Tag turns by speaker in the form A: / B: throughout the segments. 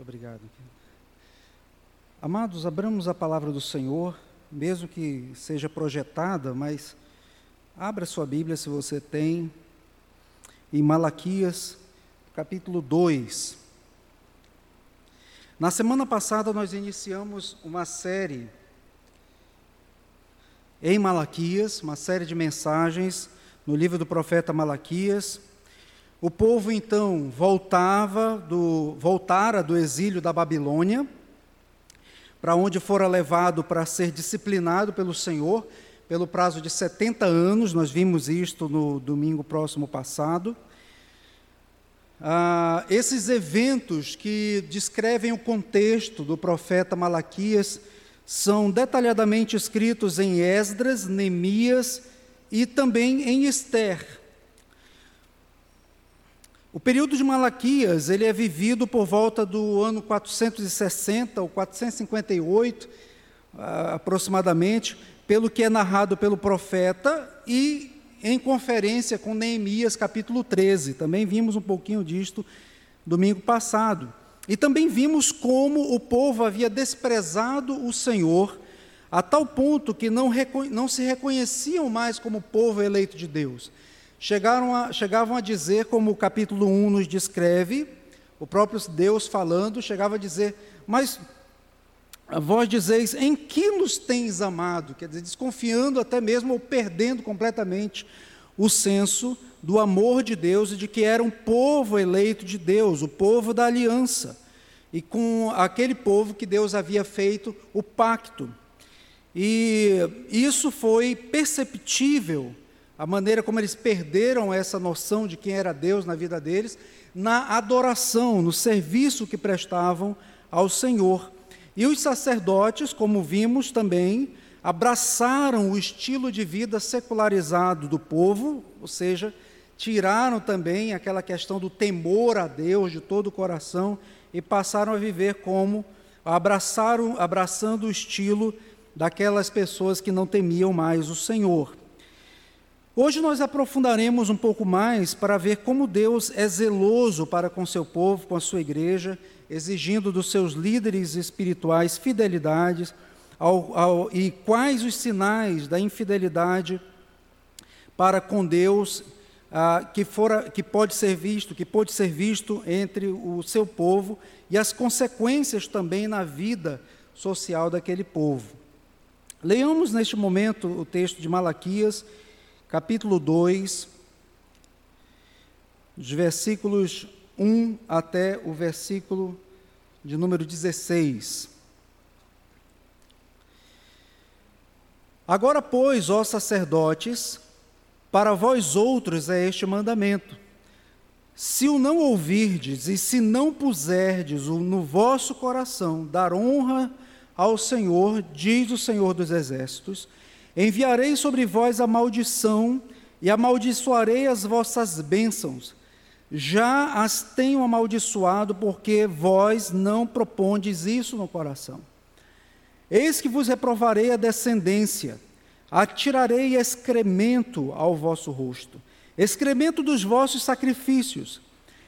A: Muito obrigado. Amados, abramos a palavra do Senhor, mesmo que seja projetada, mas abra sua Bíblia se você tem, em Malaquias, capítulo 2. Na semana passada nós iniciamos uma série em Malaquias, uma série de mensagens no livro do profeta Malaquias. O povo então voltava do voltara do exílio da Babilônia, para onde fora levado para ser disciplinado pelo Senhor pelo prazo de 70 anos, nós vimos isto no domingo próximo passado. Ah, esses eventos que descrevem o contexto do profeta Malaquias são detalhadamente escritos em Esdras, Neemias e também em Esther. O período de Malaquias, ele é vivido por volta do ano 460 ou 458, ah, aproximadamente, pelo que é narrado pelo profeta e em conferência com Neemias, capítulo 13. Também vimos um pouquinho disto domingo passado. E também vimos como o povo havia desprezado o Senhor a tal ponto que não, não se reconheciam mais como povo eleito de Deus chegaram a, chegavam a dizer, como o capítulo 1 nos descreve, o próprio Deus falando, chegava a dizer, mas vós dizeis, em que nos tens amado? Quer dizer, desconfiando até mesmo ou perdendo completamente o senso do amor de Deus e de que era um povo eleito de Deus, o povo da aliança, e com aquele povo que Deus havia feito o pacto. E isso foi perceptível a maneira como eles perderam essa noção de quem era Deus na vida deles, na adoração, no serviço que prestavam ao Senhor. E os sacerdotes, como vimos também, abraçaram o estilo de vida secularizado do povo, ou seja, tiraram também aquela questão do temor a Deus de todo o coração e passaram a viver como abraçaram, abraçando o estilo daquelas pessoas que não temiam mais o Senhor. Hoje nós aprofundaremos um pouco mais para ver como Deus é zeloso para com seu povo, com a sua igreja, exigindo dos seus líderes espirituais fidelidades ao, ao, e quais os sinais da infidelidade para com Deus ah, que, fora, que pode ser visto, que pode ser visto entre o seu povo e as consequências também na vida social daquele povo. Leamos neste momento o texto de Malaquias capítulo 2, dos versículos 1 até o versículo de número 16. Agora, pois, ó sacerdotes, para vós outros é este mandamento: se o não ouvirdes e se não puserdes no vosso coração dar honra ao Senhor, diz o Senhor dos Exércitos, Enviarei sobre vós a maldição e amaldiçoarei as vossas bênçãos. Já as tenho amaldiçoado, porque vós não propondes isso no coração. Eis que vos reprovarei a descendência, atirarei excremento ao vosso rosto, excremento dos vossos sacrifícios,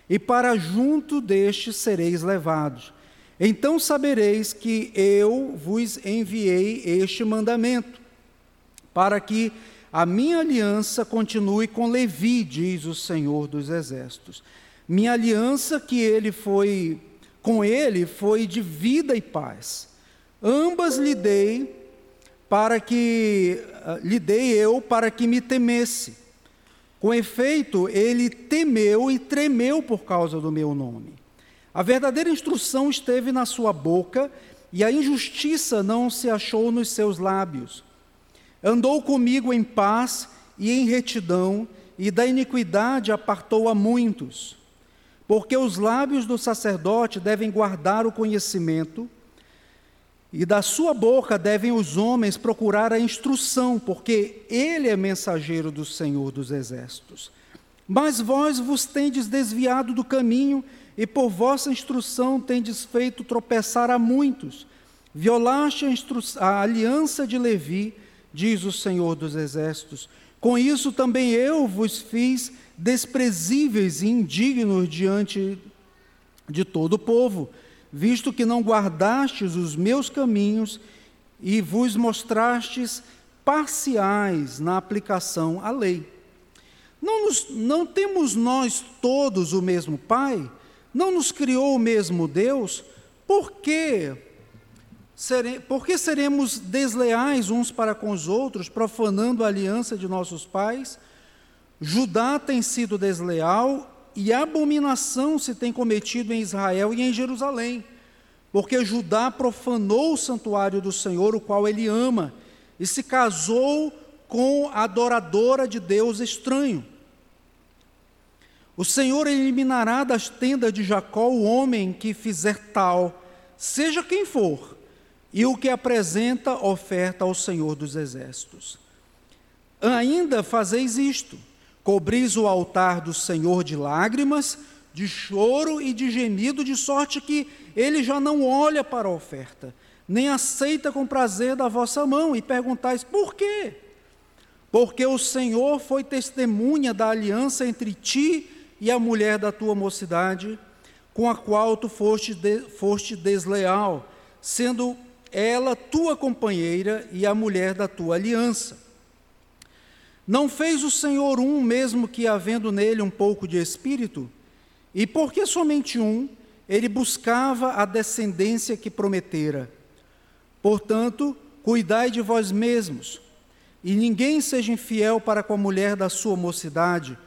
A: e para junto destes sereis levados. Então sabereis que eu vos enviei este mandamento para que a minha aliança continue com Levi, diz o Senhor dos Exércitos. Minha aliança que ele foi com ele foi de vida e paz. Ambas lhe dei para que uh, lhe dei eu para que me temesse. Com efeito, ele temeu e tremeu por causa do meu nome. A verdadeira instrução esteve na sua boca e a injustiça não se achou nos seus lábios. Andou comigo em paz e em retidão, e da iniquidade apartou a muitos. Porque os lábios do sacerdote devem guardar o conhecimento, e da sua boca devem os homens procurar a instrução, porque ele é mensageiro do Senhor dos exércitos. Mas vós vos tendes desviado do caminho, e por vossa instrução tendes feito tropeçar a muitos. Violaste a, a aliança de Levi, diz o Senhor dos Exércitos. Com isso também eu vos fiz desprezíveis e indignos diante de todo o povo. visto que não guardastes os meus caminhos e vos mostrastes parciais na aplicação à lei. Não, nos, não temos nós todos o mesmo Pai? Não nos criou o mesmo Deus? Por que, sere, por que seremos desleais uns para com os outros, profanando a aliança de nossos pais? Judá tem sido desleal e abominação se tem cometido em Israel e em Jerusalém, porque Judá profanou o santuário do Senhor, o qual ele ama, e se casou com a adoradora de Deus estranho. O Senhor eliminará das tendas de Jacó o homem que fizer tal, seja quem for, e o que apresenta oferta ao Senhor dos exércitos. Ainda fazeis isto: cobris o altar do Senhor de lágrimas, de choro e de gemido, de sorte que ele já não olha para a oferta, nem aceita com prazer da vossa mão, e perguntais: por quê? Porque o Senhor foi testemunha da aliança entre ti e a mulher da tua mocidade, com a qual tu foste, de, foste desleal, sendo ela tua companheira e a mulher da tua aliança. Não fez o Senhor um, mesmo que havendo nele um pouco de espírito? E por que somente um? Ele buscava a descendência que prometera. Portanto, cuidai de vós mesmos, e ninguém seja infiel para com a mulher da sua mocidade,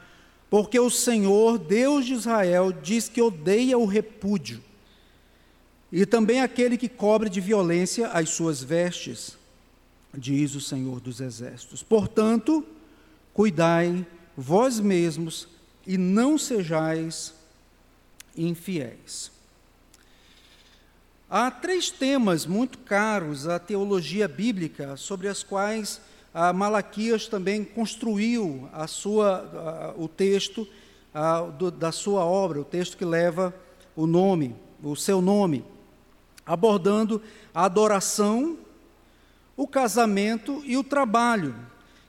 A: porque o Senhor, Deus de Israel, diz que odeia o repúdio, e também aquele que cobre de violência as suas vestes, diz o Senhor dos Exércitos. Portanto, cuidai vós mesmos e não sejais infiéis. Há três temas muito caros à teologia bíblica, sobre as quais a Malaquias também construiu a sua, a, o texto a, do, da sua obra, o texto que leva o nome, o seu nome, abordando a adoração, o casamento e o trabalho,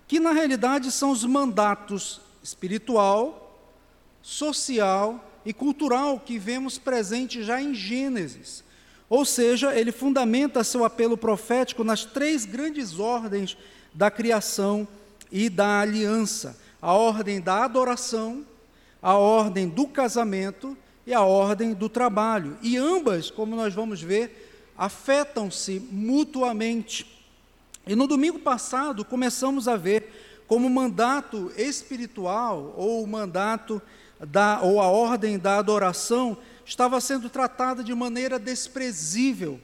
A: que na realidade são os mandatos espiritual, social e cultural que vemos presente já em Gênesis. Ou seja, ele fundamenta seu apelo profético nas três grandes ordens da criação e da aliança, a ordem da adoração, a ordem do casamento e a ordem do trabalho. E ambas, como nós vamos ver, afetam-se mutuamente. E no domingo passado começamos a ver como o mandato espiritual ou o mandato da ou a ordem da adoração estava sendo tratada de maneira desprezível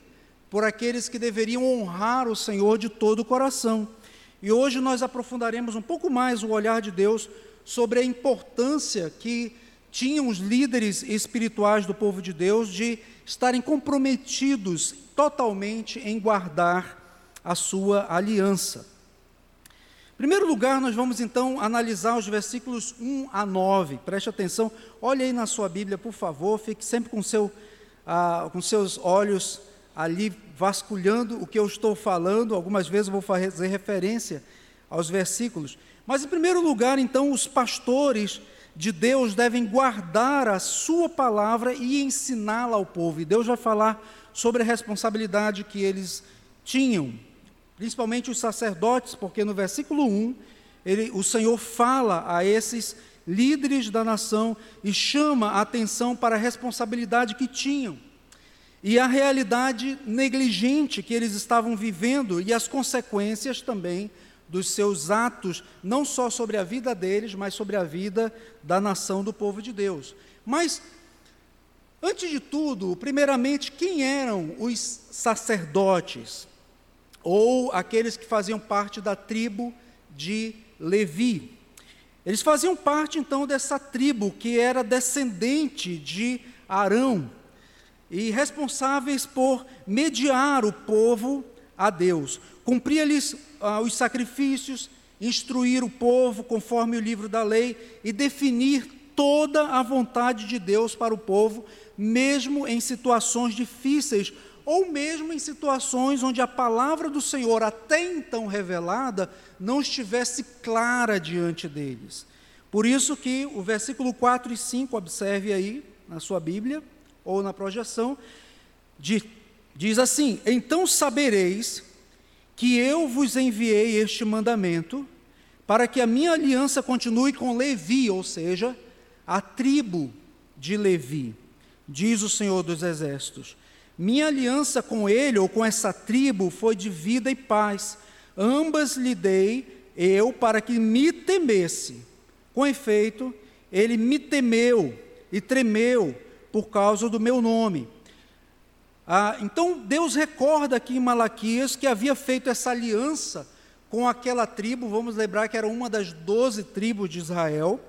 A: por aqueles que deveriam honrar o Senhor de todo o coração. E hoje nós aprofundaremos um pouco mais o olhar de Deus sobre a importância que tinham os líderes espirituais do povo de Deus de estarem comprometidos totalmente em guardar a sua aliança. Em primeiro lugar, nós vamos então analisar os versículos 1 a 9. Preste atenção, olhe aí na sua Bíblia, por favor, fique sempre com, seu, ah, com seus olhos ali vasculhando o que eu estou falando, algumas vezes eu vou fazer referência aos versículos. Mas, em primeiro lugar, então, os pastores de Deus devem guardar a sua palavra e ensiná-la ao povo. E Deus vai falar sobre a responsabilidade que eles tinham, principalmente os sacerdotes, porque no versículo 1, ele, o Senhor fala a esses líderes da nação e chama a atenção para a responsabilidade que tinham e a realidade negligente que eles estavam vivendo e as consequências também dos seus atos, não só sobre a vida deles, mas sobre a vida da nação do povo de Deus. Mas, antes de tudo, primeiramente, quem eram os sacerdotes? Ou aqueles que faziam parte da tribo de Levi? Eles faziam parte então dessa tribo que era descendente de Arão e responsáveis por mediar o povo a Deus. Cumpria-lhes os sacrifícios, instruir o povo conforme o livro da lei e definir toda a vontade de Deus para o povo, mesmo em situações difíceis ou mesmo em situações onde a palavra do Senhor, até então revelada, não estivesse clara diante deles. Por isso que o versículo 4 e 5, observe aí na sua Bíblia, ou na projeção, diz assim: Então sabereis que eu vos enviei este mandamento, para que a minha aliança continue com Levi, ou seja, a tribo de Levi, diz o Senhor dos Exércitos. Minha aliança com ele, ou com essa tribo, foi de vida e paz. Ambas lhe dei eu para que me temesse. Com efeito, ele me temeu e tremeu por causa do meu nome. Ah, então Deus recorda aqui em Malaquias que havia feito essa aliança com aquela tribo, vamos lembrar que era uma das doze tribos de Israel,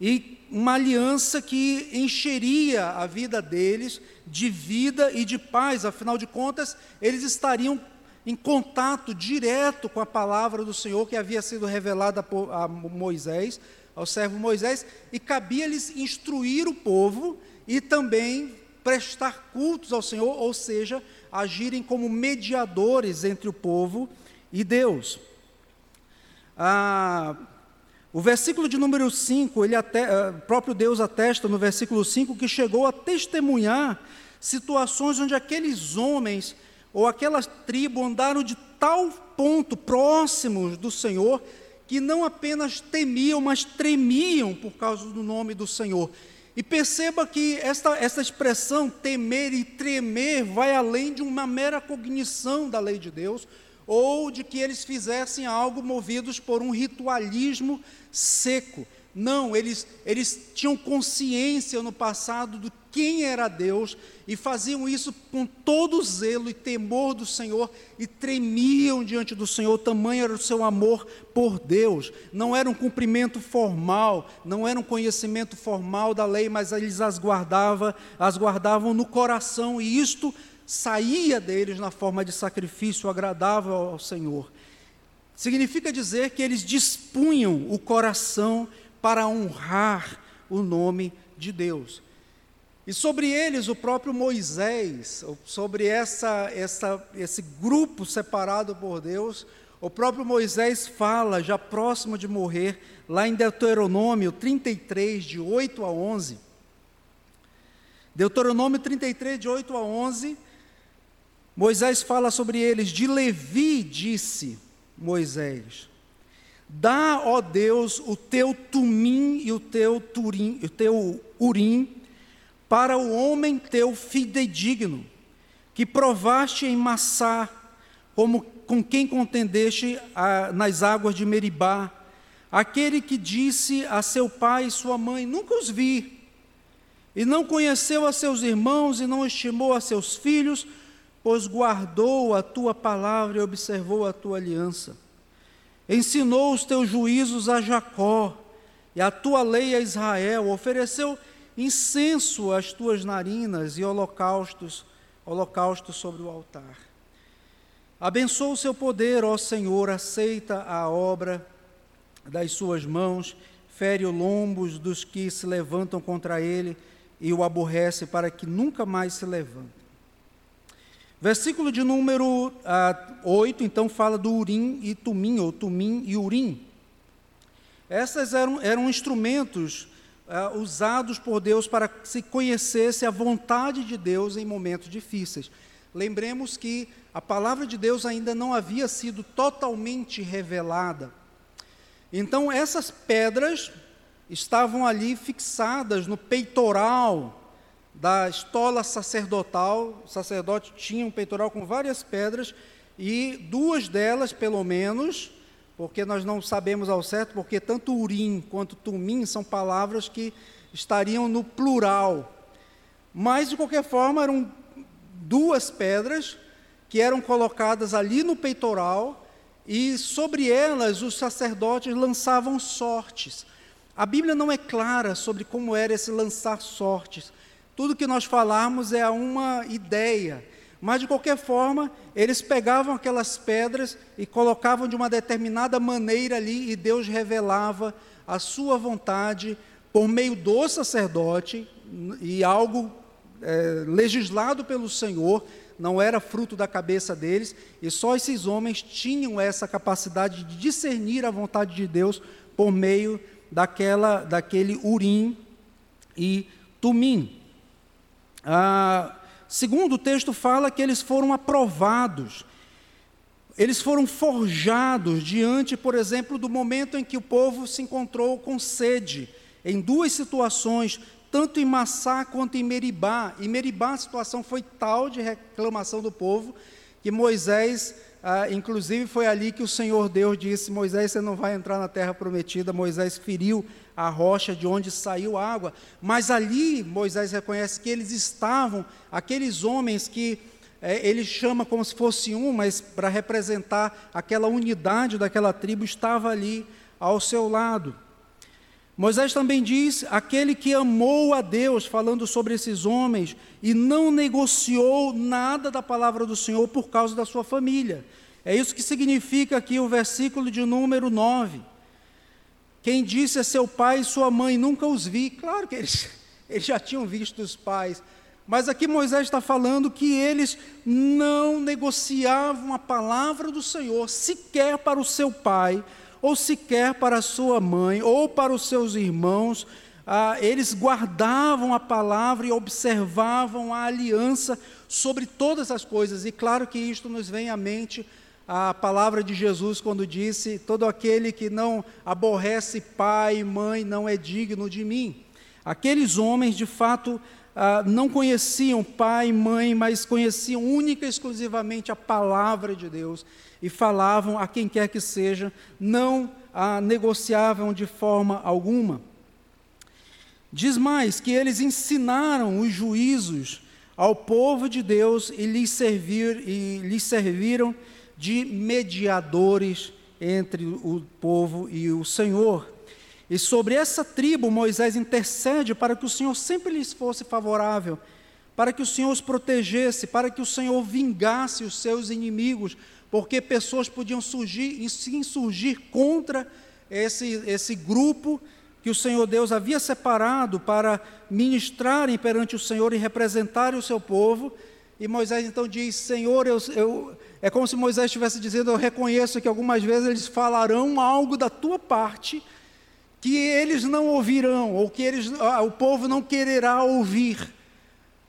A: e uma aliança que encheria a vida deles de vida e de paz, afinal de contas, eles estariam em contato direto com a palavra do Senhor que havia sido revelada a Moisés, ao servo Moisés, e cabia-lhes instruir o povo e também prestar cultos ao Senhor, ou seja, agirem como mediadores entre o povo e Deus. Ah, o versículo de número 5, ele até, ah, próprio Deus atesta no versículo 5 que chegou a testemunhar situações onde aqueles homens ou aquela tribo andaram de tal ponto próximos do Senhor que não apenas temiam, mas tremiam por causa do nome do Senhor. E perceba que esta, esta expressão temer e tremer vai além de uma mera cognição da lei de Deus, ou de que eles fizessem algo movidos por um ritualismo seco. Não, eles, eles tinham consciência no passado do quem era Deus e faziam isso com todo zelo e temor do Senhor e tremiam diante do Senhor, tamanho era o seu amor por Deus. Não era um cumprimento formal, não era um conhecimento formal da lei, mas eles as guardavam, as guardavam no coração e isto saía deles na forma de sacrifício agradável ao Senhor. Significa dizer que eles dispunham o coração para honrar o nome de Deus. E sobre eles, o próprio Moisés, sobre essa, essa, esse grupo separado por Deus, o próprio Moisés fala, já próximo de morrer, lá em Deuteronômio 33, de 8 a 11. Deuteronômio 33, de 8 a 11, Moisés fala sobre eles. De Levi disse Moisés: Dá, ó Deus, o teu tumim e o teu turim, o teu urim para o homem teu fidedigno, que provaste em Massá, como com quem contendeste a, nas águas de Meribá, aquele que disse a seu pai e sua mãe: Nunca os vi, e não conheceu a seus irmãos, e não estimou a seus filhos, pois guardou a tua palavra e observou a tua aliança. Ensinou os teus juízos a Jacó e a tua lei a Israel, ofereceu incenso às tuas narinas e holocaustos, holocaustos sobre o altar. Abençoa o seu poder, ó Senhor, aceita a obra das suas mãos, fere os lombos dos que se levantam contra ele e o aborrece para que nunca mais se levante. Versículo de número ah, 8, então, fala do Urim e Tumim, ou Tumim e Urim. Essas eram, eram instrumentos ah, usados por Deus para que se conhecesse a vontade de Deus em momentos difíceis. Lembremos que a palavra de Deus ainda não havia sido totalmente revelada. Então, essas pedras estavam ali fixadas no peitoral da estola sacerdotal. O sacerdote tinha um peitoral com várias pedras e duas delas, pelo menos, porque nós não sabemos ao certo, porque tanto urim quanto tumim são palavras que estariam no plural. Mas, de qualquer forma, eram duas pedras que eram colocadas ali no peitoral e sobre elas os sacerdotes lançavam sortes. A Bíblia não é clara sobre como era esse lançar sortes, tudo que nós falarmos é uma ideia. Mas, de qualquer forma, eles pegavam aquelas pedras e colocavam de uma determinada maneira ali, e Deus revelava a sua vontade por meio do sacerdote, e algo é, legislado pelo Senhor, não era fruto da cabeça deles, e só esses homens tinham essa capacidade de discernir a vontade de Deus por meio daquela, daquele urim e tumim. Ah, segundo o texto fala que eles foram aprovados, eles foram forjados diante, por exemplo, do momento em que o povo se encontrou com sede, em duas situações, tanto em Massá quanto em Meribá. Em Meribá a situação foi tal de reclamação do povo que Moisés, ah, inclusive foi ali que o Senhor Deus disse: Moisés, você não vai entrar na terra prometida. Moisés feriu a rocha de onde saiu água. Mas ali Moisés reconhece que eles estavam, aqueles homens que é, ele chama como se fosse um, mas para representar aquela unidade daquela tribo, estava ali ao seu lado. Moisés também diz: aquele que amou a Deus, falando sobre esses homens, e não negociou nada da palavra do Senhor por causa da sua família. É isso que significa aqui o versículo de número 9. Quem disse a seu pai e sua mãe, nunca os vi. Claro que eles, eles já tinham visto os pais, mas aqui Moisés está falando que eles não negociavam a palavra do Senhor sequer para o seu pai, ou sequer para sua mãe, ou para os seus irmãos. Ah, eles guardavam a palavra e observavam a aliança sobre todas as coisas. E claro que isto nos vem à mente a palavra de Jesus quando disse: Todo aquele que não aborrece pai e mãe não é digno de mim. Aqueles homens, de fato, ah, não conheciam pai e mãe, mas conheciam única e exclusivamente a palavra de Deus e falavam a quem quer que seja, não a negociavam de forma alguma. Diz mais que eles ensinaram os juízos ao povo de Deus e lhes, servir, e lhes serviram de mediadores entre o povo e o Senhor. E sobre essa tribo, Moisés intercede para que o Senhor sempre lhes fosse favorável, para que o Senhor os protegesse, para que o Senhor vingasse os seus inimigos, porque pessoas podiam surgir e se insurgir contra esse, esse grupo que o Senhor Deus havia separado para ministrarem perante o Senhor e representarem o seu povo. E Moisés então diz: Senhor, eu, eu, é como se Moisés estivesse dizendo: Eu reconheço que algumas vezes eles falarão algo da tua parte que eles não ouvirão, ou que eles, ah, o povo não quererá ouvir.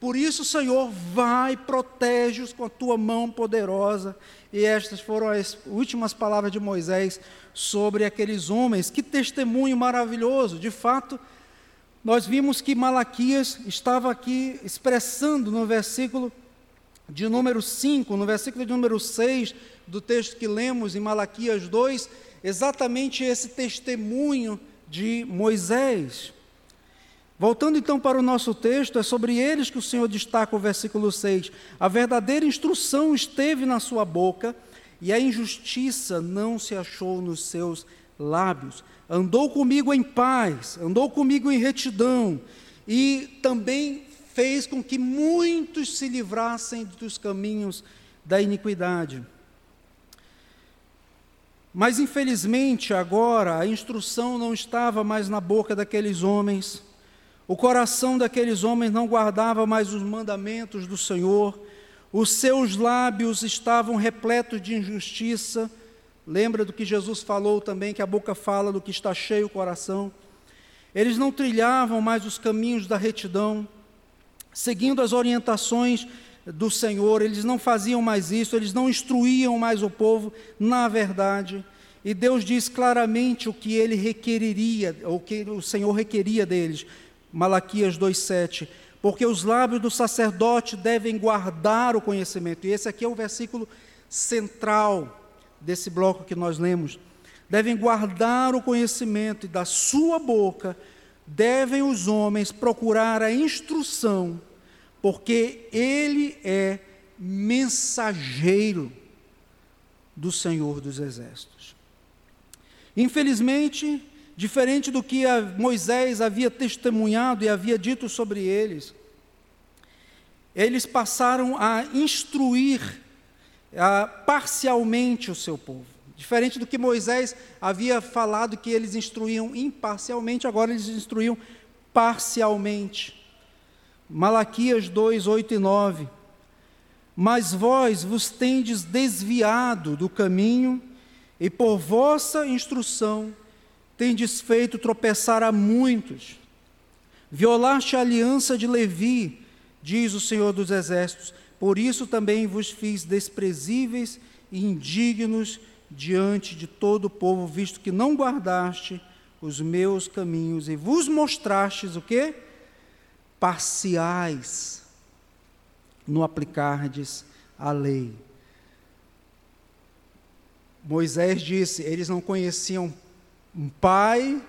A: Por isso, Senhor, vai, protege-os com a tua mão poderosa. E estas foram as últimas palavras de Moisés sobre aqueles homens. Que testemunho maravilhoso! De fato, nós vimos que Malaquias estava aqui expressando no versículo de número 5, no versículo de número 6 do texto que lemos em Malaquias 2, exatamente esse testemunho de Moisés. Voltando então para o nosso texto, é sobre eles que o Senhor destaca o versículo 6. A verdadeira instrução esteve na sua boca, e a injustiça não se achou nos seus lábios. Andou comigo em paz, andou comigo em retidão, e também fez com que muitos se livrassem dos caminhos da iniquidade. Mas infelizmente agora a instrução não estava mais na boca daqueles homens. O coração daqueles homens não guardava mais os mandamentos do Senhor. Os seus lábios estavam repletos de injustiça. Lembra do que Jesus falou também, que a boca fala do que está cheio o coração. Eles não trilhavam mais os caminhos da retidão, seguindo as orientações do Senhor, eles não faziam mais isso, eles não instruíam mais o povo na verdade. E Deus diz claramente o que ele requeriria, o que o Senhor requeria deles. Malaquias 2:7. Porque os lábios do sacerdote devem guardar o conhecimento. E esse aqui é o versículo central desse bloco que nós lemos. Devem guardar o conhecimento e da sua boca devem os homens procurar a instrução porque ele é mensageiro do Senhor dos Exércitos. Infelizmente, diferente do que Moisés havia testemunhado e havia dito sobre eles, eles passaram a instruir a, parcialmente o seu povo. Diferente do que Moisés havia falado que eles instruíam imparcialmente, agora eles instruíam parcialmente. Malaquias 2, 8 e 9. Mas vós vos tendes desviado do caminho, e por vossa instrução tendes feito tropeçar a muitos. Violaste a aliança de Levi, diz o Senhor dos Exércitos: Por isso também vos fiz desprezíveis e indignos diante de todo o povo, visto que não guardaste os meus caminhos e vos mostrastes o que? Parciais no aplicardes a lei. Moisés disse: eles não conheciam pai,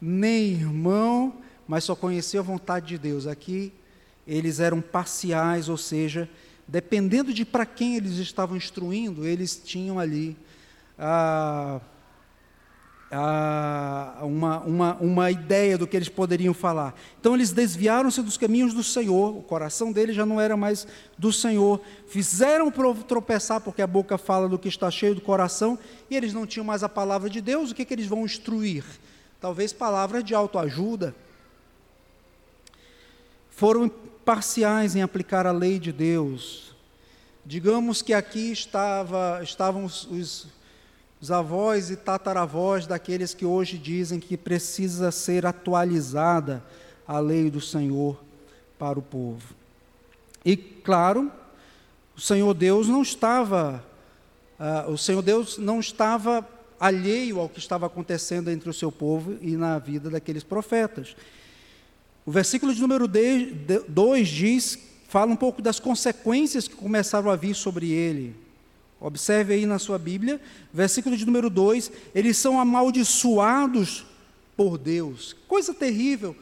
A: nem irmão, mas só conheciam a vontade de Deus. Aqui eles eram parciais, ou seja, dependendo de para quem eles estavam instruindo, eles tinham ali ah, ah, uma, uma, uma ideia do que eles poderiam falar. Então eles desviaram-se dos caminhos do Senhor, o coração deles já não era mais do Senhor, fizeram tropeçar, porque a boca fala do que está cheio do coração, e eles não tinham mais a palavra de Deus, o que, que eles vão instruir? Talvez palavras de autoajuda. Foram parciais em aplicar a lei de Deus. Digamos que aqui estava, estavam os, os, os avós e tataravós daqueles que hoje dizem que precisa ser atualizada a lei do Senhor para o povo. E, claro, o Senhor Deus não estava, uh, o Senhor Deus não estava alheio ao que estava acontecendo entre o seu povo e na vida daqueles profetas. O versículo de número 2 diz, fala um pouco das consequências que começaram a vir sobre ele. Observe aí na sua Bíblia, versículo de número 2: eles são amaldiçoados por Deus. Coisa terrível.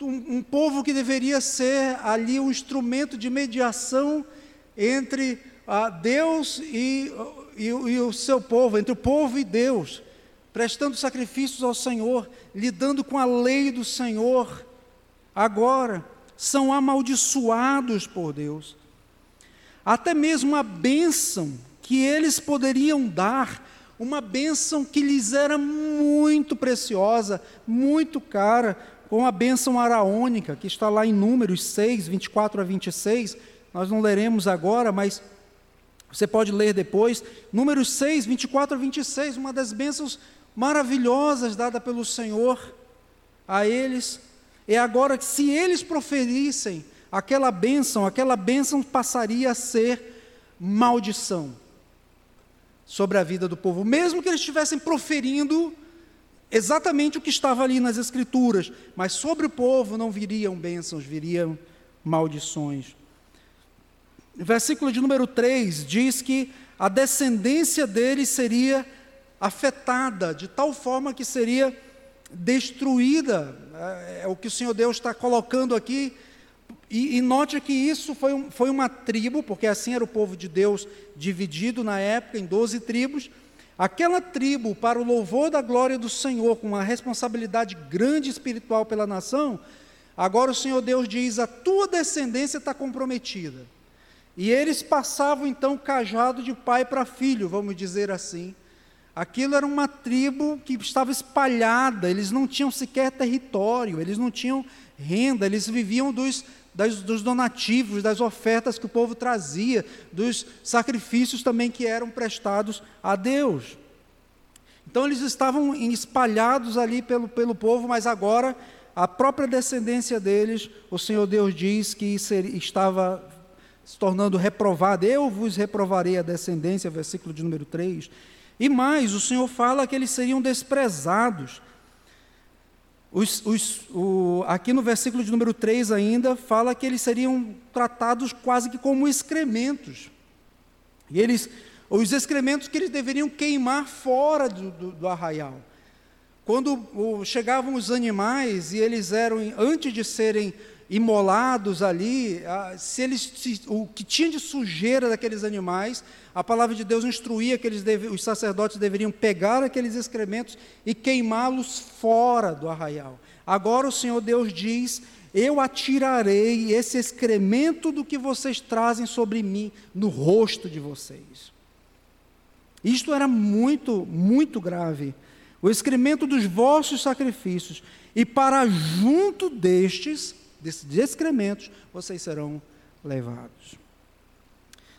A: Um, um, povo que deveria ser ali um instrumento de mediação entre ah, Deus e, e, e o seu povo, entre o povo e Deus, prestando sacrifícios ao Senhor, lidando com a lei do Senhor agora são amaldiçoados por Deus. Até mesmo a bênção que eles poderiam dar, uma bênção que lhes era muito preciosa, muito cara, com a bênção araônica, que está lá em Números 6, 24 a 26. Nós não leremos agora, mas você pode ler depois. Números 6, 24 a 26, uma das bênçãos maravilhosas dada pelo Senhor a eles é agora que, se eles proferissem aquela bênção, aquela bênção passaria a ser maldição sobre a vida do povo, mesmo que eles estivessem proferindo exatamente o que estava ali nas Escrituras, mas sobre o povo não viriam bênçãos, viriam maldições. Versículo de número 3 diz que a descendência deles seria afetada, de tal forma que seria destruída. É, é o que o Senhor Deus está colocando aqui. E, e note que isso foi, um, foi uma tribo, porque assim era o povo de Deus dividido na época em doze tribos. Aquela tribo, para o louvor da glória do Senhor, com uma responsabilidade grande espiritual pela nação, agora o Senhor Deus diz: a tua descendência está comprometida. E eles passavam então cajado de pai para filho, vamos dizer assim. Aquilo era uma tribo que estava espalhada, eles não tinham sequer território, eles não tinham renda, eles viviam dos, das, dos donativos, das ofertas que o povo trazia, dos sacrifícios também que eram prestados a Deus. Então eles estavam espalhados ali pelo, pelo povo, mas agora a própria descendência deles, o Senhor Deus diz que seria, estava se tornando reprovada. Eu vos reprovarei a descendência, versículo de número 3. E mais, o Senhor fala que eles seriam desprezados. Os, os, o, aqui no versículo de número 3 ainda, fala que eles seriam tratados quase que como excrementos. E eles, os excrementos que eles deveriam queimar fora do, do, do arraial. Quando o, chegavam os animais e eles eram, antes de serem imolados ali, se eles, se, o que tinha de sujeira daqueles animais, a palavra de Deus instruía que eles deve, os sacerdotes deveriam pegar aqueles excrementos e queimá-los fora do arraial. Agora o Senhor Deus diz: Eu atirarei esse excremento do que vocês trazem sobre mim no rosto de vocês. Isto era muito, muito grave. O excremento dos vossos sacrifícios, e para junto destes desses excrementos, vocês serão levados.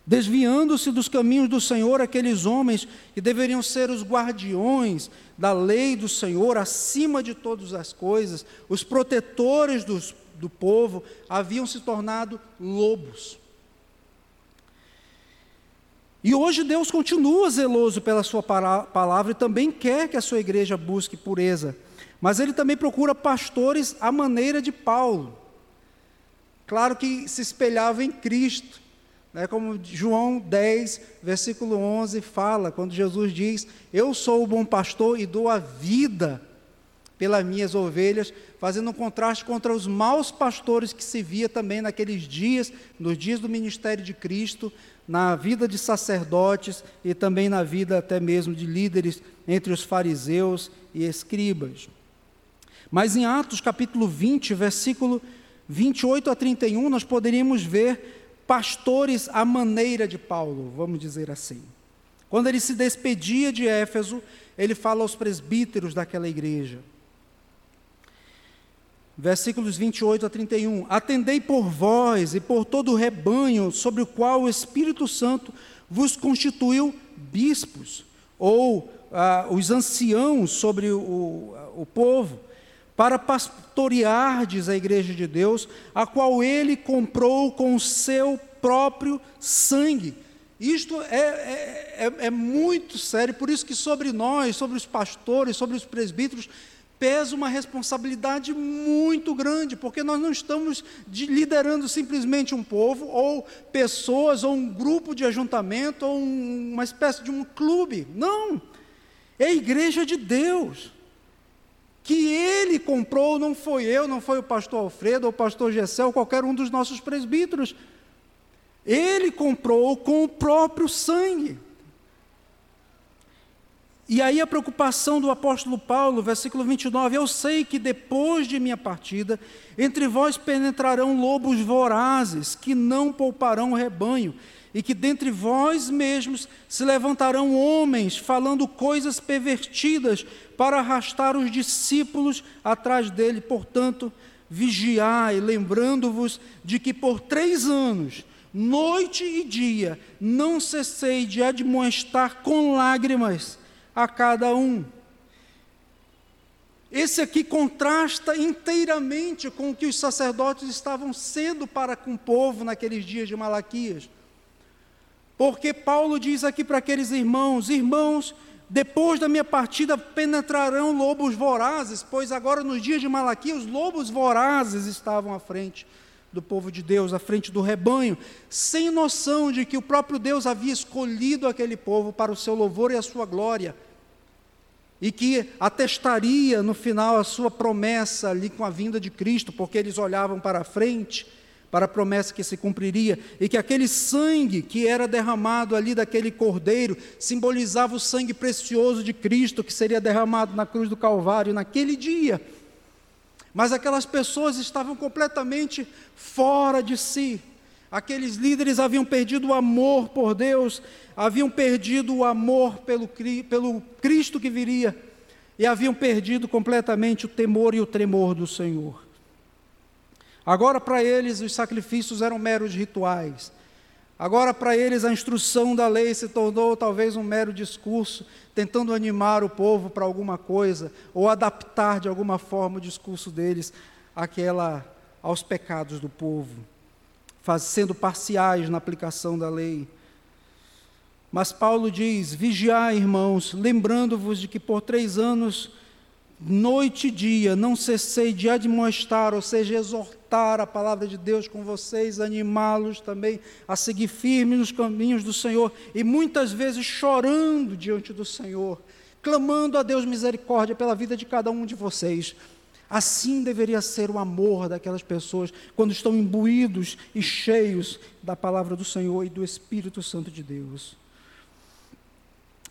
A: Desviando-se dos caminhos do Senhor, aqueles homens que deveriam ser os guardiões da lei do Senhor, acima de todas as coisas, os protetores dos, do povo haviam se tornado lobos. E hoje Deus continua zeloso pela sua palavra e também quer que a sua igreja busque pureza. Mas ele também procura pastores à maneira de Paulo. Claro que se espelhava em Cristo. Né, como João 10, versículo 11 fala, quando Jesus diz: Eu sou o bom pastor e dou a vida pelas minhas ovelhas, fazendo um contraste contra os maus pastores que se via também naqueles dias, nos dias do ministério de Cristo, na vida de sacerdotes e também na vida até mesmo de líderes entre os fariseus e escribas. Mas em Atos capítulo 20, versículo 28 a 31, nós poderíamos ver pastores à maneira de Paulo, vamos dizer assim. Quando ele se despedia de Éfeso, ele fala aos presbíteros daquela igreja versículos 28 a 31. Atendei por vós e por todo o rebanho sobre o qual o Espírito Santo vos constituiu bispos, ou ah, os anciãos sobre o, o povo, para pastoreardes a igreja de Deus, a qual ele comprou com o seu próprio sangue. Isto é, é, é, é muito sério, por isso que sobre nós, sobre os pastores, sobre os presbíteros, pesa uma responsabilidade muito grande, porque nós não estamos de, liderando simplesmente um povo, ou pessoas, ou um grupo de ajuntamento, ou um, uma espécie de um clube. Não! É a igreja de Deus. Que ele comprou, não foi eu, não foi o pastor Alfredo, ou o pastor Gessel, qualquer um dos nossos presbíteros. Ele comprou com o próprio sangue. E aí a preocupação do apóstolo Paulo, versículo 29, eu sei que depois de minha partida, entre vós penetrarão lobos vorazes, que não pouparão o rebanho, e que dentre vós mesmos se levantarão homens falando coisas pervertidas para arrastar os discípulos atrás dele. Portanto, vigiai, lembrando-vos de que por três anos, noite e dia, não cessei de admoestar com lágrimas a cada um. Esse aqui contrasta inteiramente com o que os sacerdotes estavam sendo para com o povo naqueles dias de Malaquias. Porque Paulo diz aqui para aqueles irmãos: Irmãos, depois da minha partida penetrarão lobos vorazes, pois agora nos dias de Malaquias os lobos vorazes estavam à frente do povo de Deus, à frente do rebanho, sem noção de que o próprio Deus havia escolhido aquele povo para o seu louvor e a sua glória, e que atestaria no final a sua promessa ali com a vinda de Cristo, porque eles olhavam para a frente, para a promessa que se cumpriria, e que aquele sangue que era derramado ali daquele cordeiro simbolizava o sangue precioso de Cristo que seria derramado na cruz do Calvário naquele dia. Mas aquelas pessoas estavam completamente fora de si. Aqueles líderes haviam perdido o amor por Deus, haviam perdido o amor pelo, pelo Cristo que viria, e haviam perdido completamente o temor e o tremor do Senhor. Agora, para eles, os sacrifícios eram meros rituais. Agora, para eles, a instrução da lei se tornou talvez um mero discurso, tentando animar o povo para alguma coisa, ou adaptar de alguma forma o discurso deles àquela, aos pecados do povo, faz, sendo parciais na aplicação da lei. Mas Paulo diz: vigiai, irmãos, lembrando-vos de que por três anos noite e dia, não cessei de admoestar, ou seja, exortar a palavra de Deus com vocês, animá-los também a seguir firmes nos caminhos do Senhor, e muitas vezes chorando diante do Senhor, clamando a Deus misericórdia pela vida de cada um de vocês. Assim deveria ser o amor daquelas pessoas quando estão imbuídos e cheios da palavra do Senhor e do Espírito Santo de Deus.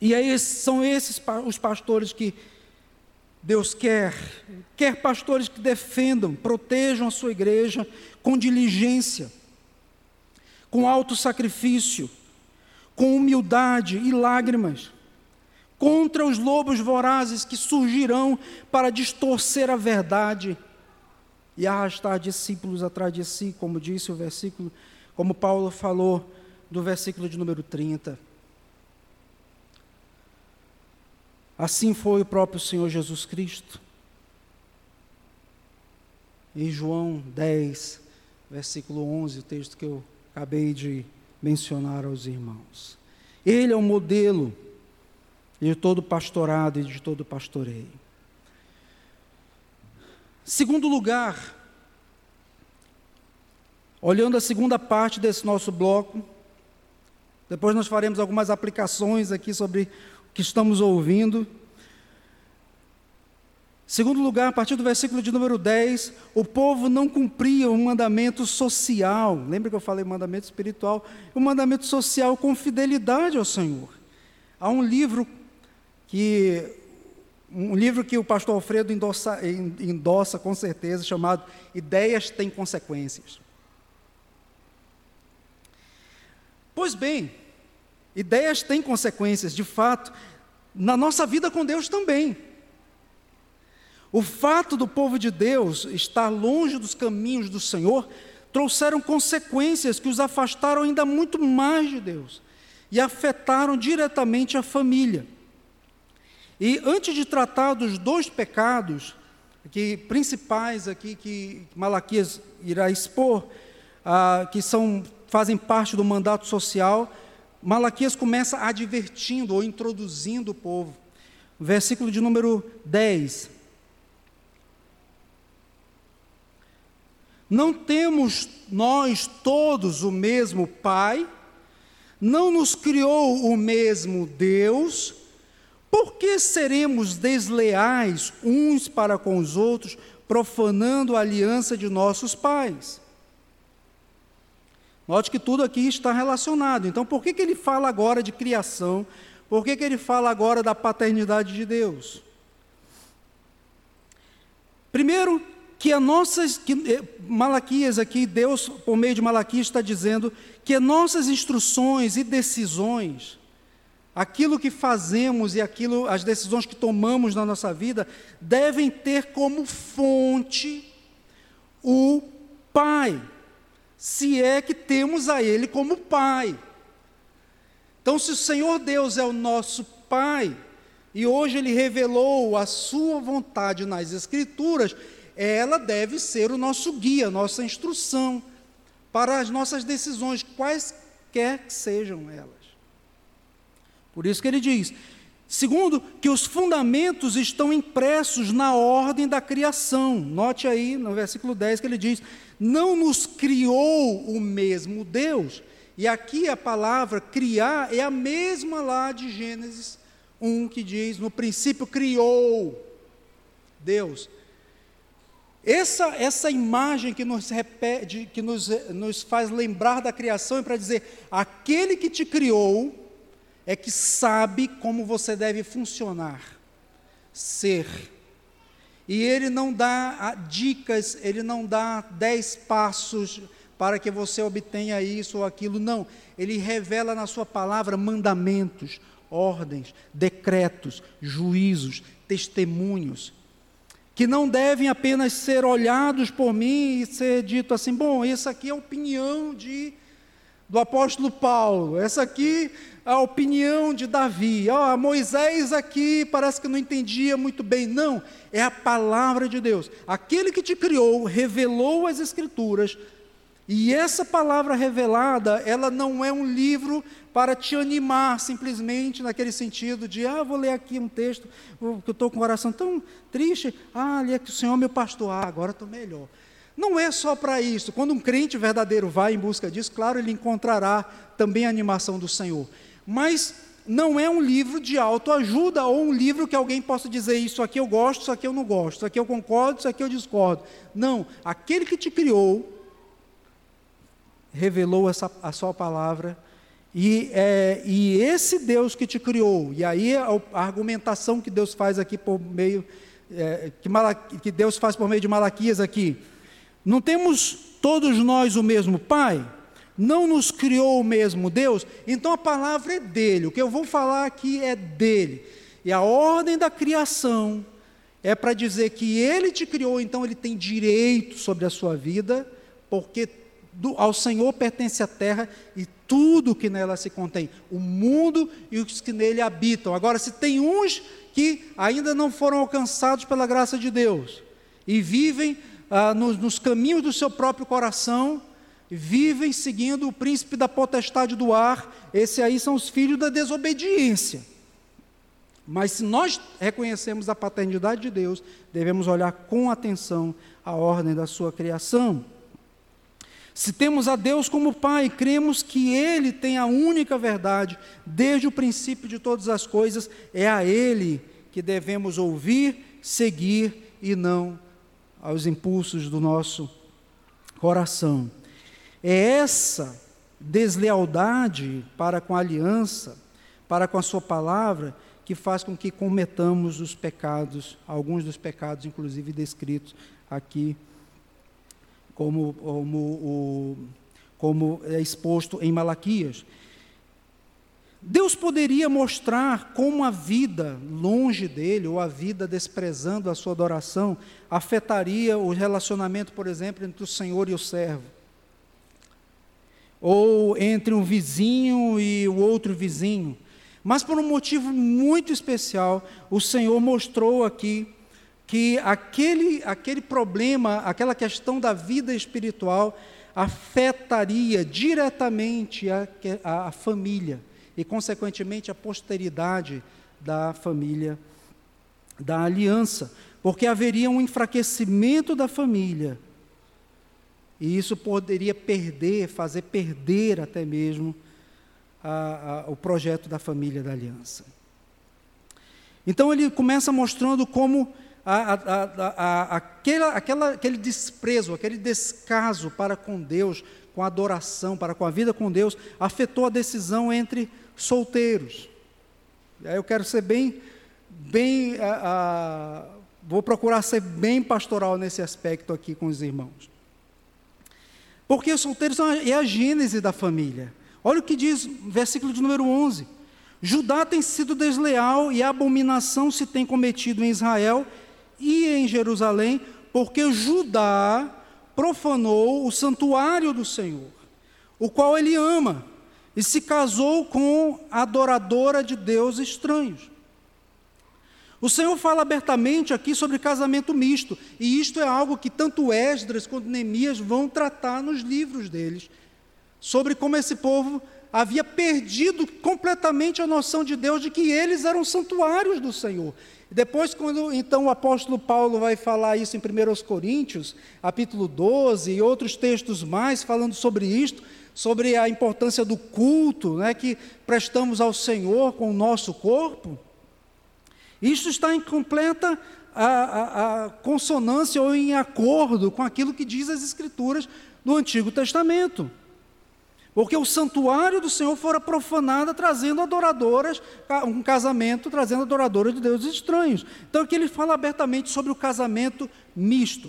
A: E aí são esses os pastores que Deus quer, quer pastores que defendam, protejam a sua igreja com diligência, com alto sacrifício, com humildade e lágrimas, contra os lobos vorazes que surgirão para distorcer a verdade e arrastar discípulos atrás de si, como disse o versículo, como Paulo falou do versículo de número 30. Assim foi o próprio Senhor Jesus Cristo. em João 10, versículo 11, o texto que eu acabei de mencionar aos irmãos. Ele é o modelo de todo pastorado e de todo pastoreio. Segundo lugar, olhando a segunda parte desse nosso bloco, depois nós faremos algumas aplicações aqui sobre que estamos ouvindo. Segundo lugar, a partir do versículo de número 10, o povo não cumpria o mandamento social. Lembra que eu falei mandamento espiritual? O mandamento social com fidelidade ao Senhor. Há um livro que um livro que o pastor Alfredo endossa, endossa com certeza, chamado Ideias têm consequências. Pois bem, ideias têm consequências, de fato, na nossa vida com Deus também. O fato do povo de Deus estar longe dos caminhos do Senhor trouxeram consequências que os afastaram ainda muito mais de Deus e afetaram diretamente a família. E antes de tratar dos dois pecados que principais aqui que Malaquias irá expor, ah, que são fazem parte do mandato social, Malaquias começa advertindo ou introduzindo o povo. Versículo de número 10. Não temos nós todos o mesmo Pai? Não nos criou o mesmo Deus? Por que seremos desleais uns para com os outros, profanando a aliança de nossos pais? Note que tudo aqui está relacionado. Então, por que, que ele fala agora de criação? Por que, que ele fala agora da paternidade de Deus? Primeiro, que a nossas, que eh, Malaquias aqui, Deus, por meio de Malaquias, está dizendo que nossas instruções e decisões, aquilo que fazemos e aquilo, as decisões que tomamos na nossa vida, devem ter como fonte o Pai, se é que temos a Ele como Pai. Então, se o Senhor Deus é o nosso Pai, e hoje Ele revelou a Sua vontade nas Escrituras, ela deve ser o nosso guia, nossa instrução para as nossas decisões, quaisquer que sejam elas. Por isso que ele diz: segundo, que os fundamentos estão impressos na ordem da criação. Note aí no versículo 10 que ele diz: Não nos criou o mesmo Deus. E aqui a palavra criar é a mesma lá de Gênesis 1 que diz: No princípio criou Deus. Essa, essa imagem que nos repete, que nos, nos faz lembrar da criação é para dizer: aquele que te criou é que sabe como você deve funcionar, ser. E ele não dá ah, dicas, ele não dá dez passos para que você obtenha isso ou aquilo, não. Ele revela na sua palavra mandamentos, ordens, decretos, juízos, testemunhos que não devem apenas ser olhados por mim e ser dito assim, bom, essa aqui é a opinião de, do apóstolo Paulo, essa aqui a opinião de Davi, oh, Moisés aqui parece que não entendia muito bem. Não, é a palavra de Deus. Aquele que te criou revelou as Escrituras, e essa palavra revelada, ela não é um livro para te animar simplesmente naquele sentido de, ah, vou ler aqui um texto, que eu estou com o coração tão triste, ah, ali é que o Senhor é meu pastor, ah, agora estou melhor. Não é só para isso. Quando um crente verdadeiro vai em busca disso, claro, ele encontrará também a animação do Senhor. Mas não é um livro de autoajuda ou um livro que alguém possa dizer isso aqui eu gosto, isso aqui eu não gosto, isso aqui eu concordo, isso aqui eu discordo. Não, aquele que te criou revelou essa, a sua palavra e, é, e esse Deus que te criou, e aí a, a argumentação que Deus faz aqui por meio, é, que, que Deus faz por meio de Malaquias aqui, não temos todos nós o mesmo Pai? Não nos criou o mesmo Deus? Então a palavra é dele, o que eu vou falar aqui é dele. E a ordem da criação é para dizer que ele te criou, então ele tem direito sobre a sua vida, porque do, ao Senhor pertence a terra e tudo que nela se contém, o mundo e os que nele habitam. Agora, se tem uns que ainda não foram alcançados pela graça de Deus e vivem ah, nos, nos caminhos do seu próprio coração, vivem seguindo o príncipe da potestade do ar, esse aí são os filhos da desobediência. Mas se nós reconhecemos a paternidade de Deus, devemos olhar com atenção a ordem da sua criação. Se temos a Deus como Pai, cremos que Ele tem a única verdade, desde o princípio de todas as coisas, é a Ele que devemos ouvir, seguir e não aos impulsos do nosso coração. É essa deslealdade para com a aliança, para com a Sua palavra, que faz com que cometamos os pecados, alguns dos pecados, inclusive descritos aqui, como, como, como é exposto em Malaquias. Deus poderia mostrar como a vida longe dele, ou a vida desprezando a sua adoração, afetaria o relacionamento, por exemplo, entre o Senhor e o servo. Ou entre um vizinho e o outro vizinho mas por um motivo muito especial, o Senhor mostrou aqui que aquele, aquele problema, aquela questão da vida espiritual, afetaria diretamente a, a, a família e, consequentemente, a posteridade da família da aliança, porque haveria um enfraquecimento da família. E isso poderia perder, fazer perder até mesmo a, a, o projeto da família da aliança. Então ele começa mostrando como a, aquela, aquela, aquele desprezo, aquele descaso para com Deus, com a adoração, para com a vida com Deus, afetou a decisão entre solteiros. Eu quero ser bem, bem, vou procurar ser bem pastoral nesse aspecto aqui com os irmãos. Porque os solteiros é a gênese da família. Olha o que diz, versículo de número 11: Judá tem sido desleal e abominação se tem cometido em Israel e em Jerusalém, porque Judá profanou o santuário do Senhor, o qual ele ama, e se casou com a adoradora de deuses estranhos. O Senhor fala abertamente aqui sobre casamento misto, e isto é algo que tanto Esdras quanto Neemias vão tratar nos livros deles sobre como esse povo havia perdido completamente a noção de Deus, de que eles eram santuários do Senhor. Depois, quando então o apóstolo Paulo vai falar isso em 1 Coríntios, capítulo 12, e outros textos mais falando sobre isto, sobre a importância do culto né, que prestamos ao Senhor com o nosso corpo, isto está em completa a, a, a consonância ou em acordo com aquilo que diz as Escrituras do Antigo Testamento. Porque o santuário do Senhor fora profanado trazendo adoradoras, um casamento trazendo adoradoras de deuses estranhos. Então aqui ele fala abertamente sobre o casamento misto.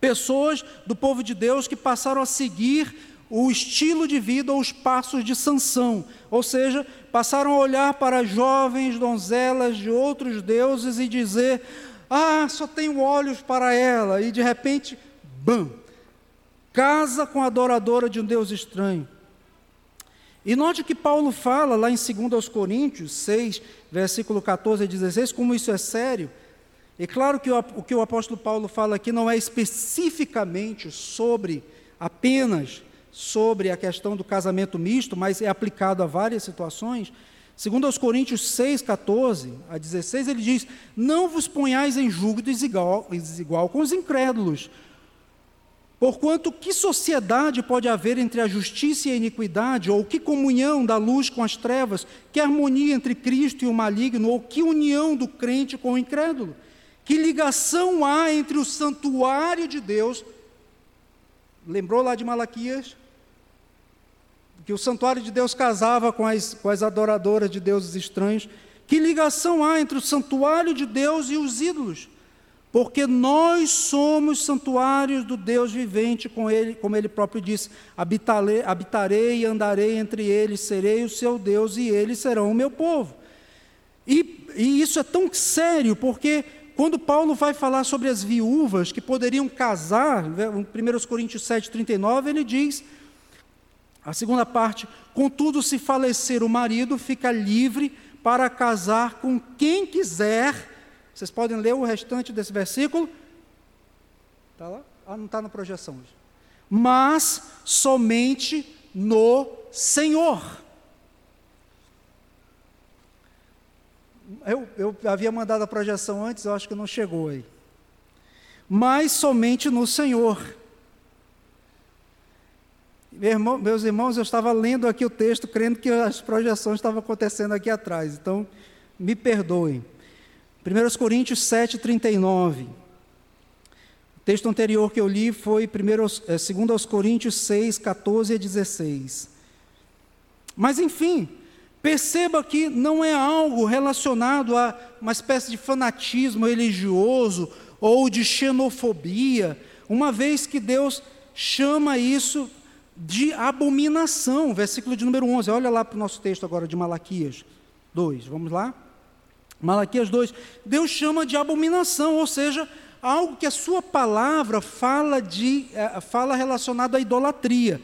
A: Pessoas do povo de Deus que passaram a seguir o estilo de vida ou os passos de Sansão, ou seja, passaram a olhar para jovens donzelas de outros deuses e dizer: "Ah, só tenho olhos para ela", e de repente, bam, casa com a adoradora de um deus estranho. E note que Paulo fala lá em 2 Coríntios 6, versículo 14 a 16, como isso é sério. E claro que o que o apóstolo Paulo fala aqui não é especificamente sobre, apenas sobre a questão do casamento misto, mas é aplicado a várias situações. Segundo aos Coríntios 6, 14 a 16, ele diz: Não vos ponhais em julgo desigual, desigual com os incrédulos, Porquanto, que sociedade pode haver entre a justiça e a iniquidade, ou que comunhão da luz com as trevas, que harmonia entre Cristo e o maligno, ou que união do crente com o incrédulo? Que ligação há entre o santuário de Deus? Lembrou lá de Malaquias? Que o santuário de Deus casava com as, com as adoradoras de deuses estranhos. Que ligação há entre o santuário de Deus e os ídolos? Porque nós somos santuários do Deus vivente, com ele, como ele próprio disse: habitarei, habitarei e andarei entre eles, serei o seu Deus e eles serão o meu povo. E, e isso é tão sério, porque quando Paulo vai falar sobre as viúvas que poderiam casar, em 1 Coríntios 7, 39, ele diz, a segunda parte: contudo, se falecer o marido, fica livre para casar com quem quiser vocês podem ler o restante desse versículo? Está lá? Ah, não está na projeção hoje. Mas somente no Senhor. Eu, eu havia mandado a projeção antes, eu acho que não chegou aí. Mas somente no Senhor. Meus irmãos, eu estava lendo aqui o texto, crendo que as projeções estavam acontecendo aqui atrás, então me perdoem. 1 Coríntios 7, 39. O texto anterior que eu li foi 2 é, aos Coríntios 6, 14 e 16. Mas, enfim, perceba que não é algo relacionado a uma espécie de fanatismo religioso ou de xenofobia, uma vez que Deus chama isso de abominação. Versículo de número 11. Olha lá para o nosso texto agora de Malaquias 2. Vamos lá? Malaquias 2, Deus chama de abominação, ou seja, algo que a sua palavra fala de é, fala relacionado à idolatria.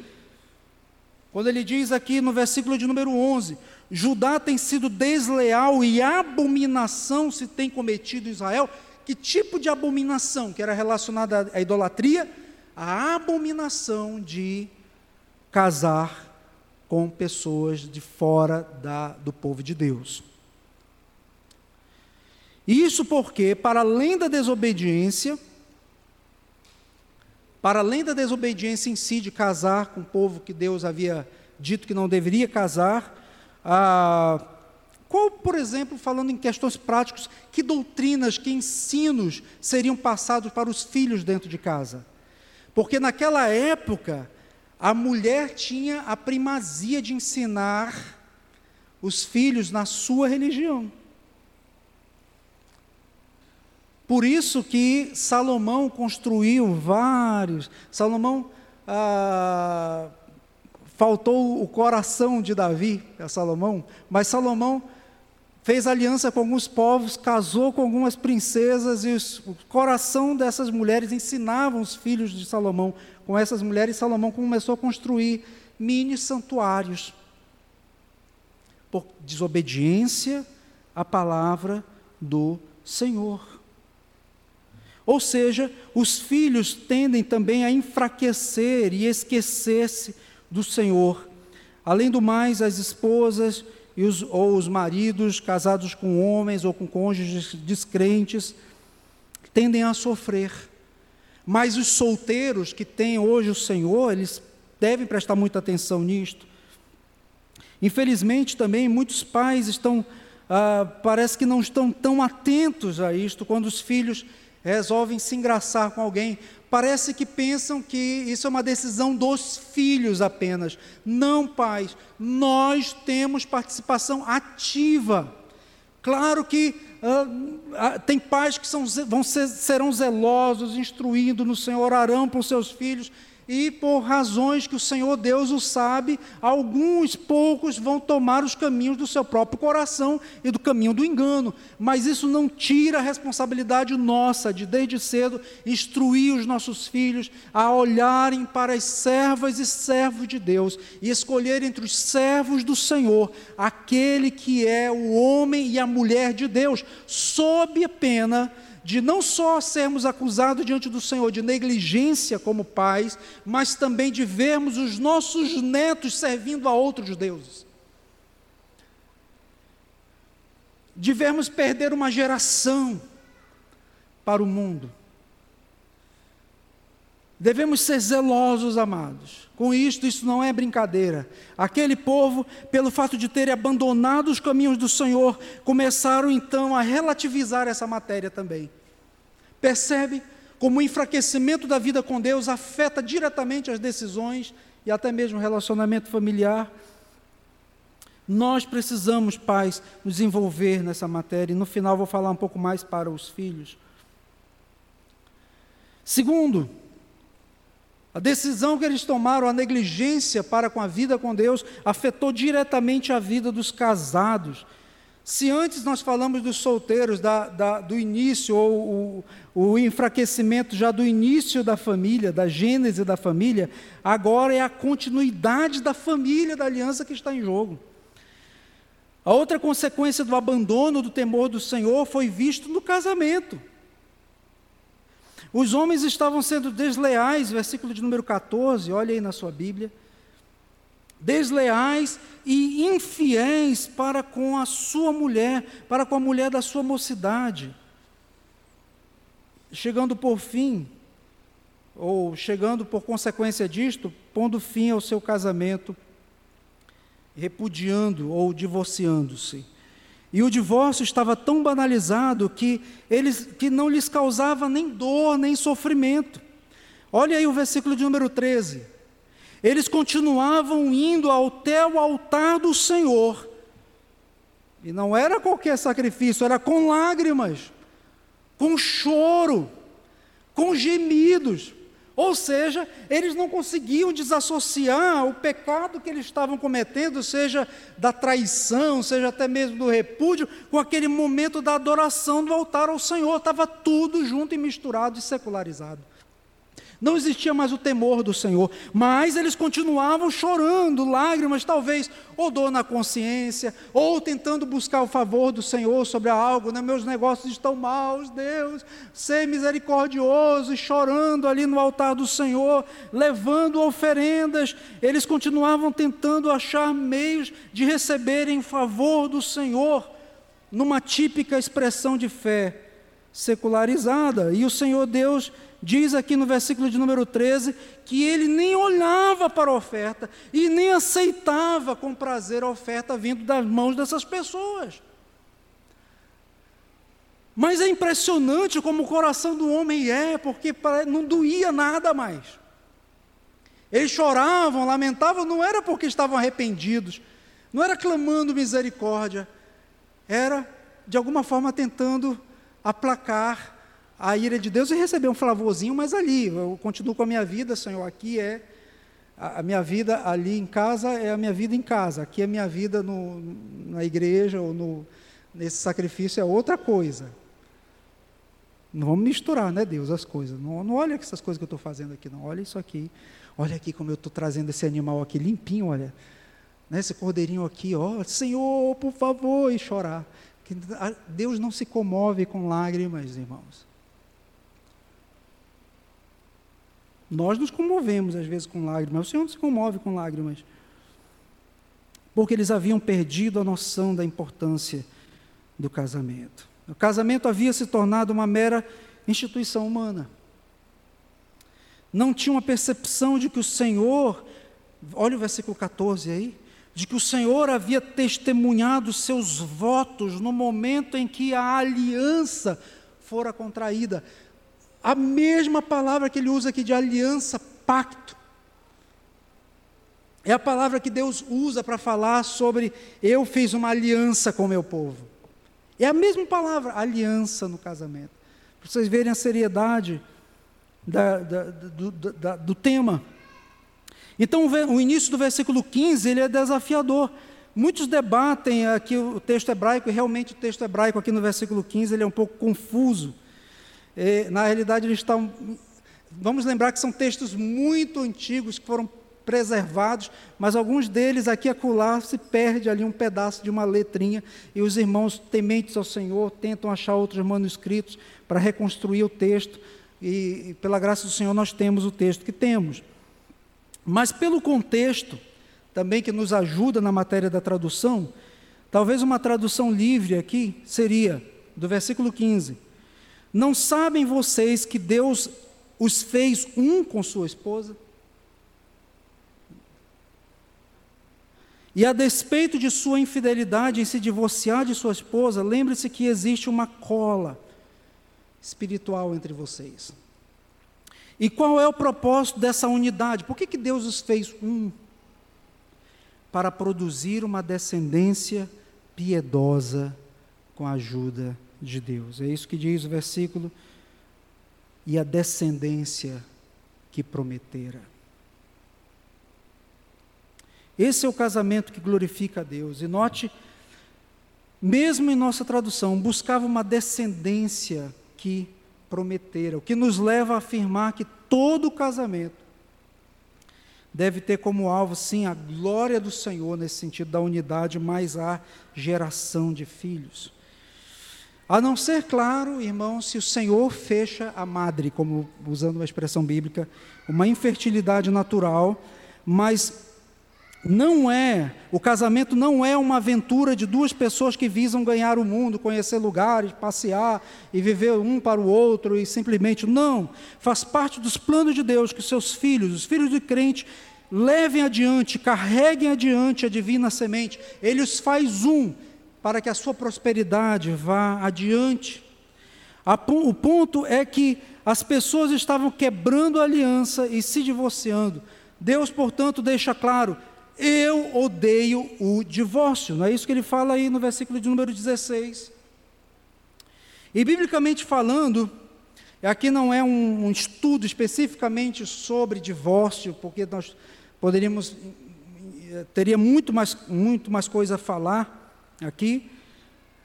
A: Quando ele diz aqui no versículo de número 11, Judá tem sido desleal e abominação se tem cometido Israel. Que tipo de abominação que era relacionada à idolatria? A abominação de casar com pessoas de fora da, do povo de Deus. Isso porque, para além da desobediência, para além da desobediência em si de casar com o povo que Deus havia dito que não deveria casar, ah, qual, por exemplo, falando em questões práticas, que doutrinas, que ensinos seriam passados para os filhos dentro de casa? Porque naquela época, a mulher tinha a primazia de ensinar os filhos na sua religião. Por isso que Salomão construiu vários. Salomão ah, faltou o coração de Davi a Salomão, mas Salomão fez aliança com alguns povos, casou com algumas princesas e os, o coração dessas mulheres ensinavam os filhos de Salomão com essas mulheres. Salomão começou a construir mini santuários por desobediência à palavra do Senhor. Ou seja, os filhos tendem também a enfraquecer e esquecer-se do Senhor. Além do mais, as esposas os, ou os maridos casados com homens ou com cônjuges descrentes tendem a sofrer. Mas os solteiros que têm hoje o Senhor, eles devem prestar muita atenção nisto. Infelizmente, também muitos pais estão, ah, parece que não estão tão atentos a isto quando os filhos resolvem se engraçar com alguém, parece que pensam que isso é uma decisão dos filhos apenas. Não, pais, nós temos participação ativa. Claro que uh, tem pais que são, vão ser, serão zelosos, instruindo no Senhor, orarão por seus filhos, e por razões que o Senhor Deus o sabe, alguns poucos vão tomar os caminhos do seu próprio coração e do caminho do engano, mas isso não tira a responsabilidade nossa de desde cedo instruir os nossos filhos a olharem para as servas e servos de Deus e escolher entre os servos do Senhor aquele que é o homem e a mulher de Deus, sob a pena de não só sermos acusados diante do Senhor de negligência como pais, mas também de vermos os nossos netos servindo a outros deuses. De vermos perder uma geração para o mundo. Devemos ser zelosos, amados. Com isto, isso não é brincadeira. Aquele povo, pelo fato de terem abandonado os caminhos do Senhor, começaram então a relativizar essa matéria também. Percebe como o enfraquecimento da vida com Deus afeta diretamente as decisões e até mesmo o relacionamento familiar. Nós precisamos, pais, nos envolver nessa matéria, e no final vou falar um pouco mais para os filhos. Segundo, a decisão que eles tomaram, a negligência para com a vida com Deus, afetou diretamente a vida dos casados. Se antes nós falamos dos solteiros, da, da, do início, ou o, o enfraquecimento já do início da família, da gênese da família, agora é a continuidade da família, da aliança que está em jogo. A outra consequência do abandono do temor do Senhor foi visto no casamento. Os homens estavam sendo desleais, versículo de número 14, olha aí na sua Bíblia. Desleais e infiéis para com a sua mulher, para com a mulher da sua mocidade. Chegando por fim, ou chegando por consequência disto, pondo fim ao seu casamento, repudiando ou divorciando-se. E o divórcio estava tão banalizado que, eles, que não lhes causava nem dor, nem sofrimento. Olha aí o versículo de número 13. Eles continuavam indo até o altar do Senhor. E não era qualquer sacrifício, era com lágrimas, com choro, com gemidos. Ou seja, eles não conseguiam desassociar o pecado que eles estavam cometendo, seja da traição, seja até mesmo do repúdio, com aquele momento da adoração do altar ao Senhor. Estava tudo junto e misturado e secularizado. Não existia mais o temor do Senhor, mas eles continuavam chorando, lágrimas, talvez, ou dor na consciência, ou tentando buscar o favor do Senhor sobre algo, né? meus negócios estão maus, Deus, ser misericordioso, e chorando ali no altar do Senhor, levando oferendas, eles continuavam tentando achar meios de receberem favor do Senhor, numa típica expressão de fé secularizada, e o Senhor Deus diz aqui no versículo de número 13 que ele nem olhava para a oferta e nem aceitava com prazer a oferta vindo das mãos dessas pessoas. Mas é impressionante como o coração do homem é, porque não doía nada mais. Eles choravam, lamentavam, não era porque estavam arrependidos, não era clamando misericórdia, era de alguma forma tentando aplacar a ira de Deus e receber um flavorzinho, mas ali, eu continuo com a minha vida, Senhor, aqui é a minha vida ali em casa é a minha vida em casa, aqui é a minha vida no, na igreja ou no, nesse sacrifício é outra coisa. Não vamos misturar, né, Deus, as coisas. Não, não olha essas coisas que eu estou fazendo aqui, não. Olha isso aqui. Olha aqui como eu estou trazendo esse animal aqui limpinho, olha. Né, esse cordeirinho aqui, ó. Senhor, por favor, e chorar. Deus não se comove com lágrimas, irmãos. Nós nos comovemos às vezes com lágrimas, mas o Senhor não se comove com lágrimas. Porque eles haviam perdido a noção da importância do casamento. O casamento havia se tornado uma mera instituição humana. Não tinha uma percepção de que o Senhor, olha o versículo 14 aí, de que o Senhor havia testemunhado seus votos no momento em que a aliança fora contraída a mesma palavra que ele usa aqui de aliança, pacto. É a palavra que Deus usa para falar sobre eu fiz uma aliança com o meu povo. É a mesma palavra, aliança no casamento. Para vocês verem a seriedade da, da, do, da, do tema. Então, o início do versículo 15 ele é desafiador. Muitos debatem aqui o texto hebraico, e realmente o texto hebraico aqui no versículo 15 ele é um pouco confuso. É, na realidade, eles estão. Vamos lembrar que são textos muito antigos que foram preservados, mas alguns deles aqui acolá se perde ali um pedaço de uma letrinha e os irmãos tementes ao Senhor tentam achar outros manuscritos para reconstruir o texto e, e pela graça do Senhor nós temos o texto que temos. Mas pelo contexto também que nos ajuda na matéria da tradução, talvez uma tradução livre aqui seria do versículo 15 não sabem vocês que Deus os fez um com sua esposa? E a despeito de sua infidelidade em se divorciar de sua esposa, lembre-se que existe uma cola espiritual entre vocês. E qual é o propósito dessa unidade? Por que, que Deus os fez um? Para produzir uma descendência piedosa com a ajuda de Deus. É isso que diz o versículo. E a descendência que prometera. Esse é o casamento que glorifica a Deus. E note, mesmo em nossa tradução, buscava uma descendência que prometera, o que nos leva a afirmar que todo casamento deve ter como alvo, sim, a glória do Senhor, nesse sentido da unidade, mas a geração de filhos. A não ser, claro, irmão, se o Senhor fecha a madre, como usando uma expressão bíblica, uma infertilidade natural, mas não é, o casamento não é uma aventura de duas pessoas que visam ganhar o mundo, conhecer lugares, passear e viver um para o outro e simplesmente não. Faz parte dos planos de Deus que seus filhos, os filhos de crente, levem adiante, carreguem adiante a divina semente. Ele os faz um para que a sua prosperidade vá adiante. O ponto é que as pessoas estavam quebrando a aliança e se divorciando. Deus, portanto, deixa claro: eu odeio o divórcio. Não é isso que ele fala aí no versículo de número 16. E biblicamente falando, aqui não é um, um estudo especificamente sobre divórcio, porque nós poderíamos teria muito mais muito mais coisa a falar aqui,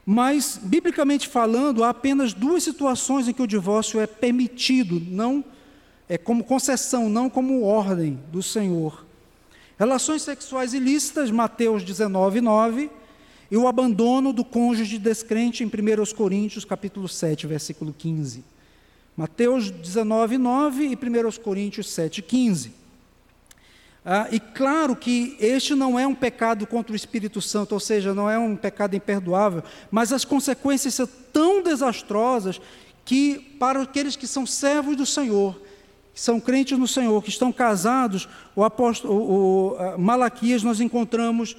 A: mas biblicamente falando, há apenas duas situações em que o divórcio é permitido, não é como concessão, não como ordem do Senhor. Relações sexuais ilícitas, Mateus 19, 9, e o abandono do cônjuge descrente em 1 Coríntios, capítulo 7, versículo 15. Mateus 19, 9 e 1 Coríntios 7, 15. Ah, e claro que este não é um pecado contra o Espírito Santo, ou seja, não é um pecado imperdoável, mas as consequências são tão desastrosas que, para aqueles que são servos do Senhor, que são crentes no Senhor, que estão casados, o apóstolo o, o, Malaquias, nós encontramos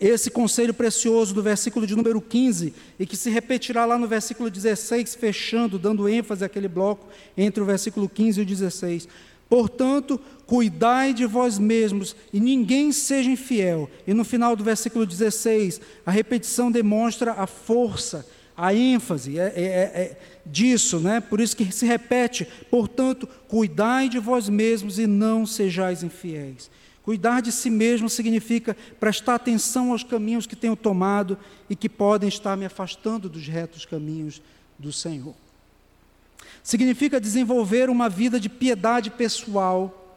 A: esse conselho precioso do versículo de número 15, e que se repetirá lá no versículo 16, fechando, dando ênfase àquele bloco entre o versículo 15 e o 16. Portanto, cuidai de vós mesmos e ninguém seja infiel. E no final do versículo 16, a repetição demonstra a força a ênfase é, é, é, disso, né? por isso que se repete, portanto, cuidai de vós mesmos e não sejais infiéis. Cuidar de si mesmo significa prestar atenção aos caminhos que tenho tomado e que podem estar me afastando dos retos caminhos do Senhor. Significa desenvolver uma vida de piedade pessoal,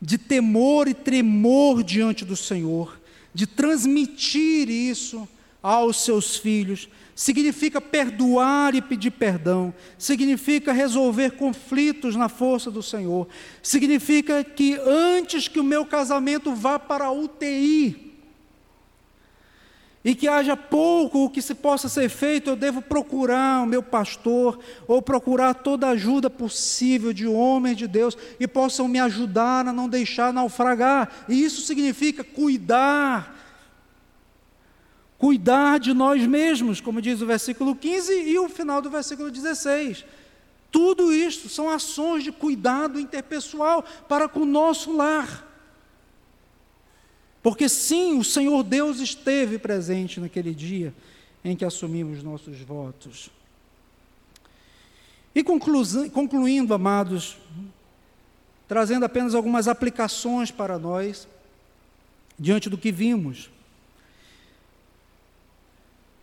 A: de temor e tremor diante do Senhor, de transmitir isso aos seus filhos, significa perdoar e pedir perdão, significa resolver conflitos na força do Senhor, significa que antes que o meu casamento vá para a UTI, e que haja pouco o que se possa ser feito, eu devo procurar o meu pastor, ou procurar toda a ajuda possível de homens de Deus, e possam me ajudar a não deixar naufragar, e isso significa cuidar cuidar de nós mesmos, como diz o versículo 15 e o final do versículo 16. Tudo isto são ações de cuidado interpessoal para com o nosso lar. Porque sim, o Senhor Deus esteve presente naquele dia em que assumimos nossos votos. E concluindo, amados, trazendo apenas algumas aplicações para nós, diante do que vimos.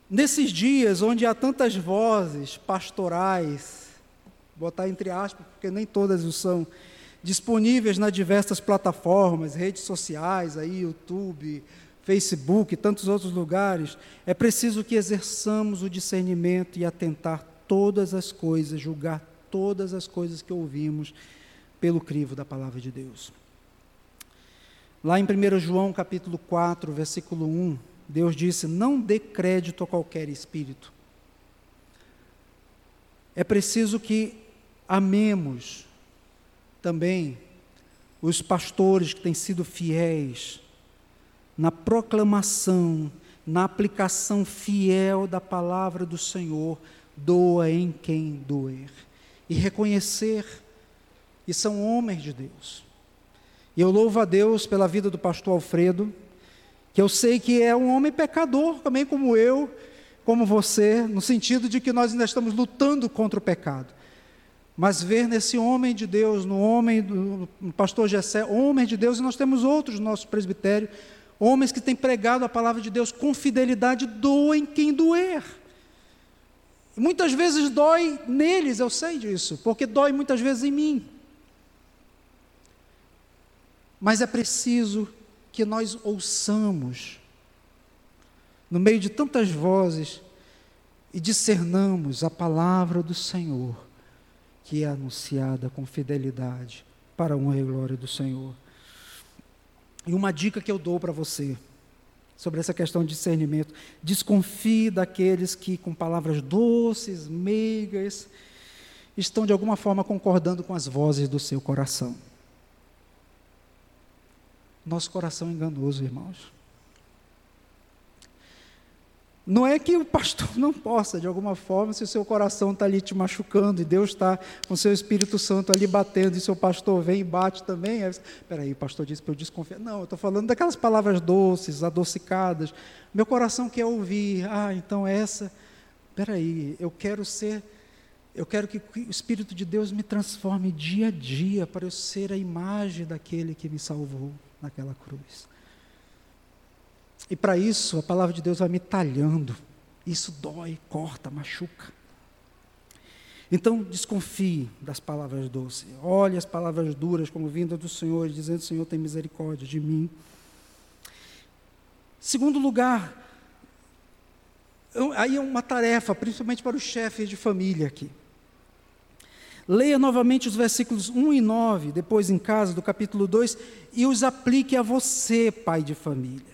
A: Nesses dias onde há tantas vozes pastorais, botar entre aspas, porque nem todas o são, disponíveis nas diversas plataformas, redes sociais, aí, YouTube, Facebook tantos outros lugares, é preciso que exerçamos o discernimento e atentar todas as coisas, julgar todas as coisas que ouvimos pelo crivo da palavra de Deus. Lá em 1 João capítulo 4, versículo 1, Deus disse: não dê crédito a qualquer espírito. É preciso que amemos também os pastores que têm sido fiéis na proclamação, na aplicação fiel da palavra do Senhor, doa em quem doer. E reconhecer, e são homens de Deus. E eu louvo a Deus pela vida do pastor Alfredo, que eu sei que é um homem pecador, também como eu, como você, no sentido de que nós ainda estamos lutando contra o pecado. Mas ver nesse homem de Deus, no homem do pastor Jessé, homem de Deus, e nós temos outros no nosso presbitério, homens que têm pregado a palavra de Deus com fidelidade, doem quem doer. Muitas vezes dói neles, eu sei disso, porque dói muitas vezes em mim. Mas é preciso que nós ouçamos, no meio de tantas vozes, e discernamos a palavra do Senhor, que é anunciada com fidelidade para a honra e glória do Senhor. E uma dica que eu dou para você sobre essa questão de discernimento: desconfie daqueles que, com palavras doces, meigas, estão de alguma forma concordando com as vozes do seu coração. Nosso coração é enganoso, irmãos. Não é que o pastor não possa, de alguma forma, se o seu coração está ali te machucando e Deus está com o seu Espírito Santo ali batendo e seu pastor vem e bate também. Espera aí, o pastor disse para eu desconfiar. Não, eu estou falando daquelas palavras doces, adocicadas. Meu coração quer ouvir. Ah, então essa. Espera aí, eu quero ser. Eu quero que o Espírito de Deus me transforme dia a dia para eu ser a imagem daquele que me salvou naquela cruz. E para isso, a palavra de Deus vai me talhando. Isso dói, corta, machuca. Então, desconfie das palavras doces. Olhe as palavras duras como vinda do Senhor, dizendo: Senhor, tem misericórdia de mim. Segundo lugar, aí é uma tarefa, principalmente para os chefes de família aqui. Leia novamente os versículos 1 e 9, depois em casa, do capítulo 2, e os aplique a você, pai de família.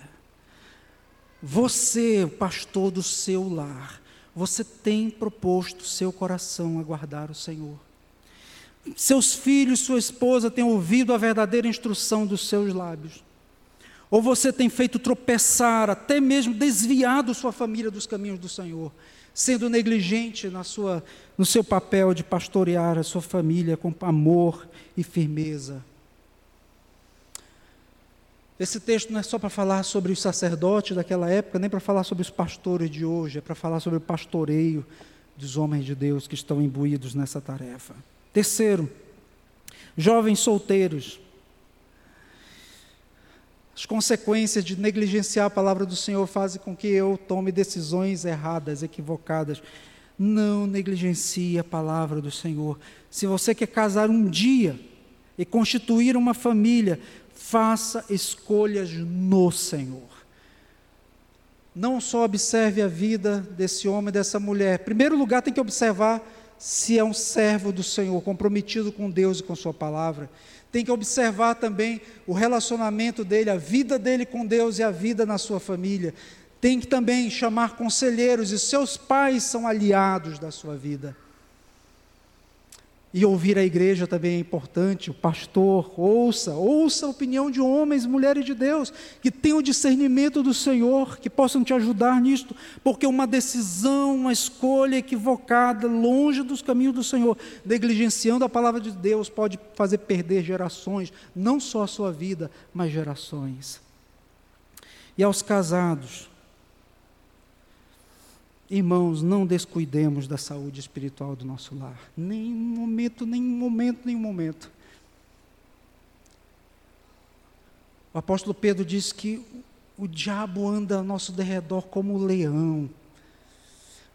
A: Você, o pastor do seu lar, você tem proposto seu coração a guardar o Senhor. Seus filhos, sua esposa têm ouvido a verdadeira instrução dos seus lábios. Ou você tem feito tropeçar, até mesmo desviado sua família dos caminhos do Senhor, sendo negligente na sua, no seu papel de pastorear a sua família com amor e firmeza. Esse texto não é só para falar sobre os sacerdotes daquela época, nem para falar sobre os pastores de hoje, é para falar sobre o pastoreio dos homens de Deus que estão imbuídos nessa tarefa. Terceiro, jovens solteiros. As consequências de negligenciar a palavra do Senhor fazem com que eu tome decisões erradas, equivocadas. Não negligencie a palavra do Senhor. Se você quer casar um dia e constituir uma família, faça escolhas no Senhor. Não só observe a vida desse homem, dessa mulher. Em primeiro lugar, tem que observar se é um servo do Senhor, comprometido com Deus e com Sua palavra. Tem que observar também o relacionamento dele, a vida dele com Deus e a vida na sua família. Tem que também chamar conselheiros, e seus pais são aliados da sua vida. E ouvir a igreja também é importante, o pastor, ouça, ouça a opinião de homens mulheres de Deus, que tenham o discernimento do Senhor, que possam te ajudar nisto, porque uma decisão, uma escolha equivocada, longe dos caminhos do Senhor, negligenciando a palavra de Deus, pode fazer perder gerações, não só a sua vida, mas gerações. E aos casados, Irmãos, não descuidemos da saúde espiritual do nosso lar. Nem momento, nem momento, nem momento. O apóstolo Pedro diz que o diabo anda ao nosso derredor como um leão,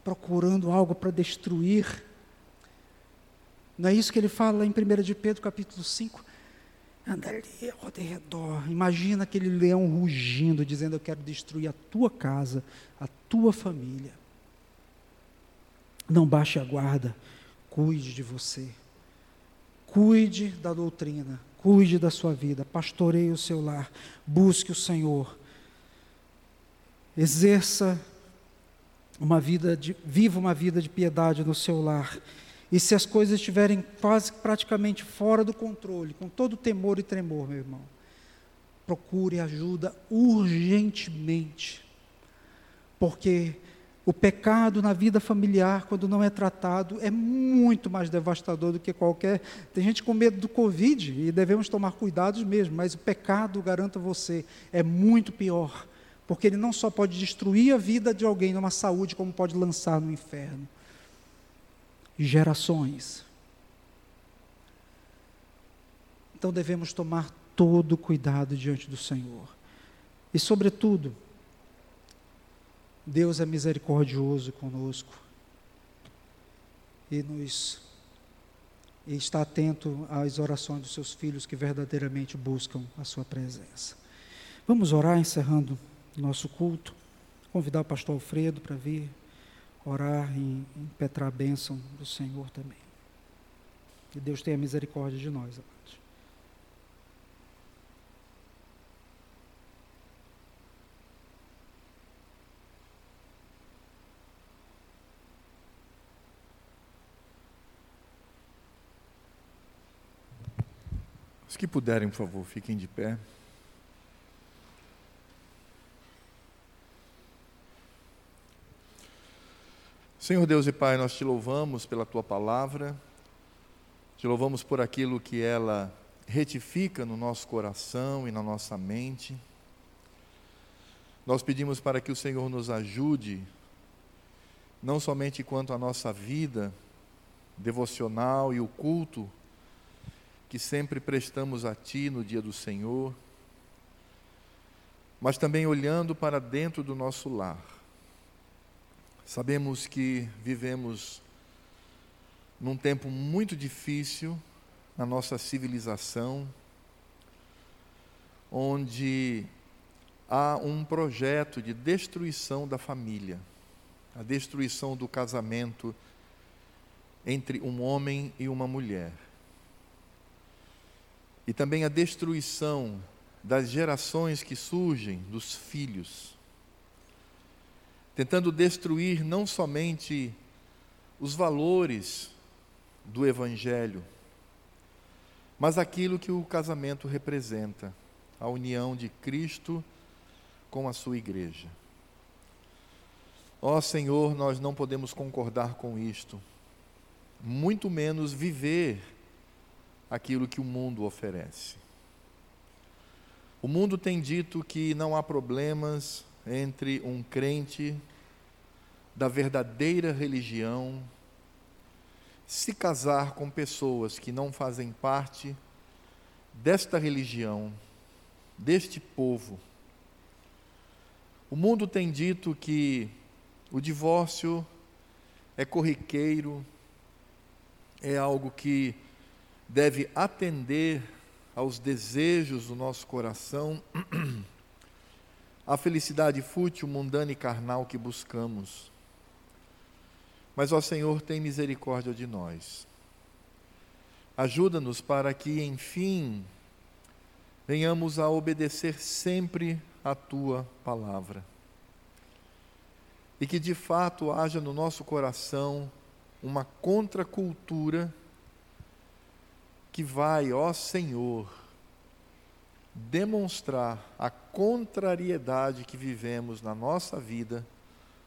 A: procurando algo para destruir. Não é isso que ele fala em 1 de Pedro, capítulo 5? Anda ali ao derredor. Imagina aquele leão rugindo, dizendo: Eu quero destruir a tua casa, a tua família. Não baixe a guarda, cuide de você. Cuide da doutrina, cuide da sua vida, pastoreie o seu lar, busque o Senhor. Exerça uma vida de, viva uma vida de piedade no seu lar. E se as coisas estiverem quase praticamente fora do controle, com todo temor e tremor, meu irmão, procure ajuda urgentemente. Porque o pecado na vida familiar, quando não é tratado, é muito mais devastador do que qualquer. Tem gente com medo do Covid e devemos tomar cuidados mesmo, mas o pecado, garanto a você, é muito pior, porque ele não só pode destruir a vida de alguém numa saúde, como pode lançar no inferno. Gerações. Então devemos tomar todo cuidado diante do Senhor. E, sobretudo, Deus é misericordioso conosco e nos e está atento às orações dos seus filhos que verdadeiramente buscam a sua presença. Vamos orar encerrando nosso culto. Convidar o pastor Alfredo para vir orar e impetrar a bênção do Senhor também. Que Deus tenha misericórdia de nós, amados.
B: Os que puderem, por favor, fiquem de pé. Senhor Deus e Pai, nós te louvamos pela tua palavra, te louvamos por aquilo que ela retifica no nosso coração e na nossa mente. Nós pedimos para que o Senhor nos ajude, não somente quanto à nossa vida devocional e o culto que sempre prestamos a Ti no dia do Senhor, mas também olhando para dentro do nosso lar Sabemos que vivemos num tempo muito difícil na nossa civilização, onde há um projeto de destruição da família, a destruição do casamento entre um homem e uma mulher. E também a destruição das gerações que surgem dos filhos tentando destruir não somente os valores do Evangelho, mas aquilo que o casamento representa, a união de Cristo com a sua igreja. Ó Senhor, nós não podemos concordar com isto, muito menos viver aquilo que o mundo oferece. O mundo tem dito que não há problemas entre um crente da verdadeira religião se casar com pessoas que não fazem parte desta religião, deste povo. O mundo tem dito que o divórcio é corriqueiro, é algo que deve atender aos desejos do nosso coração a felicidade fútil, mundana e carnal que buscamos. Mas, ó Senhor, tem misericórdia de nós. Ajuda-nos para que, enfim, venhamos a obedecer sempre a tua palavra. E que de fato haja no nosso coração uma contracultura que vai, ó Senhor, demonstrar a contrariedade que vivemos na nossa vida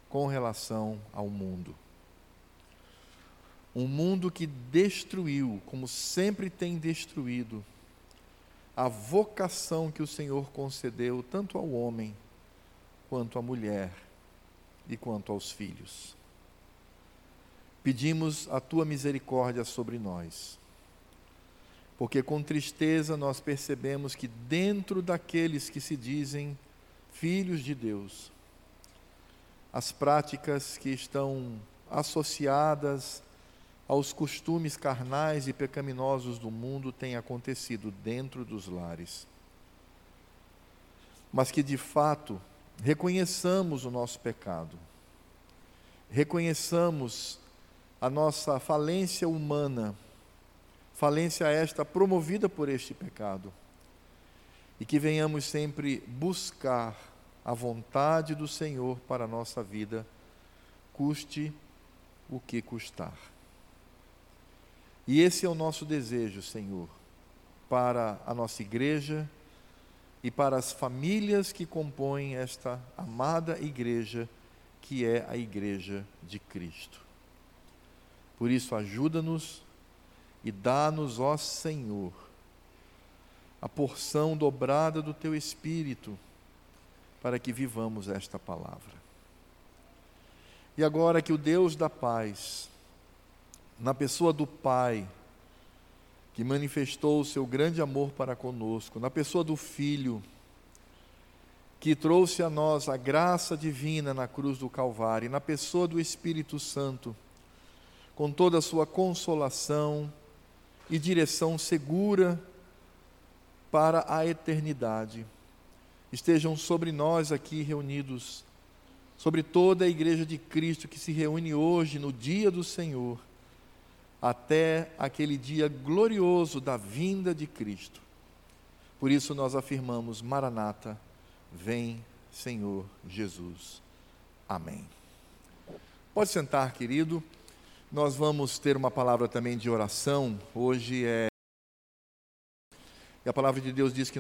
B: com relação ao mundo. Um mundo que destruiu, como sempre tem destruído, a vocação que o Senhor concedeu tanto ao homem, quanto à mulher e quanto aos filhos. Pedimos a tua misericórdia sobre nós porque com tristeza nós percebemos que dentro daqueles que se dizem filhos de Deus, as práticas que estão associadas aos costumes carnais e pecaminosos do mundo têm acontecido dentro dos lares. Mas que de fato reconheçamos o nosso pecado, reconheçamos a nossa falência humana falência esta promovida por este pecado. E que venhamos sempre buscar a vontade do Senhor para a nossa vida, custe o que custar. E esse é o nosso desejo, Senhor, para a nossa igreja e para as famílias que compõem esta amada igreja, que é a igreja de Cristo. Por isso, ajuda-nos e dá-nos, ó Senhor, a porção dobrada do teu Espírito, para que vivamos esta palavra. E agora que o Deus da paz, na pessoa do Pai, que manifestou o seu grande amor para conosco, na pessoa do Filho, que trouxe a nós a graça divina na cruz do Calvário, na pessoa do Espírito Santo, com toda a sua consolação, e direção segura para a eternidade. Estejam sobre nós aqui reunidos sobre toda a igreja de Cristo que se reúne hoje no dia do Senhor, até aquele dia glorioso da vinda de Cristo. Por isso nós afirmamos: Maranata, vem, Senhor Jesus. Amém. Pode sentar, querido. Nós vamos ter uma palavra também de oração. Hoje é. E a palavra de Deus diz que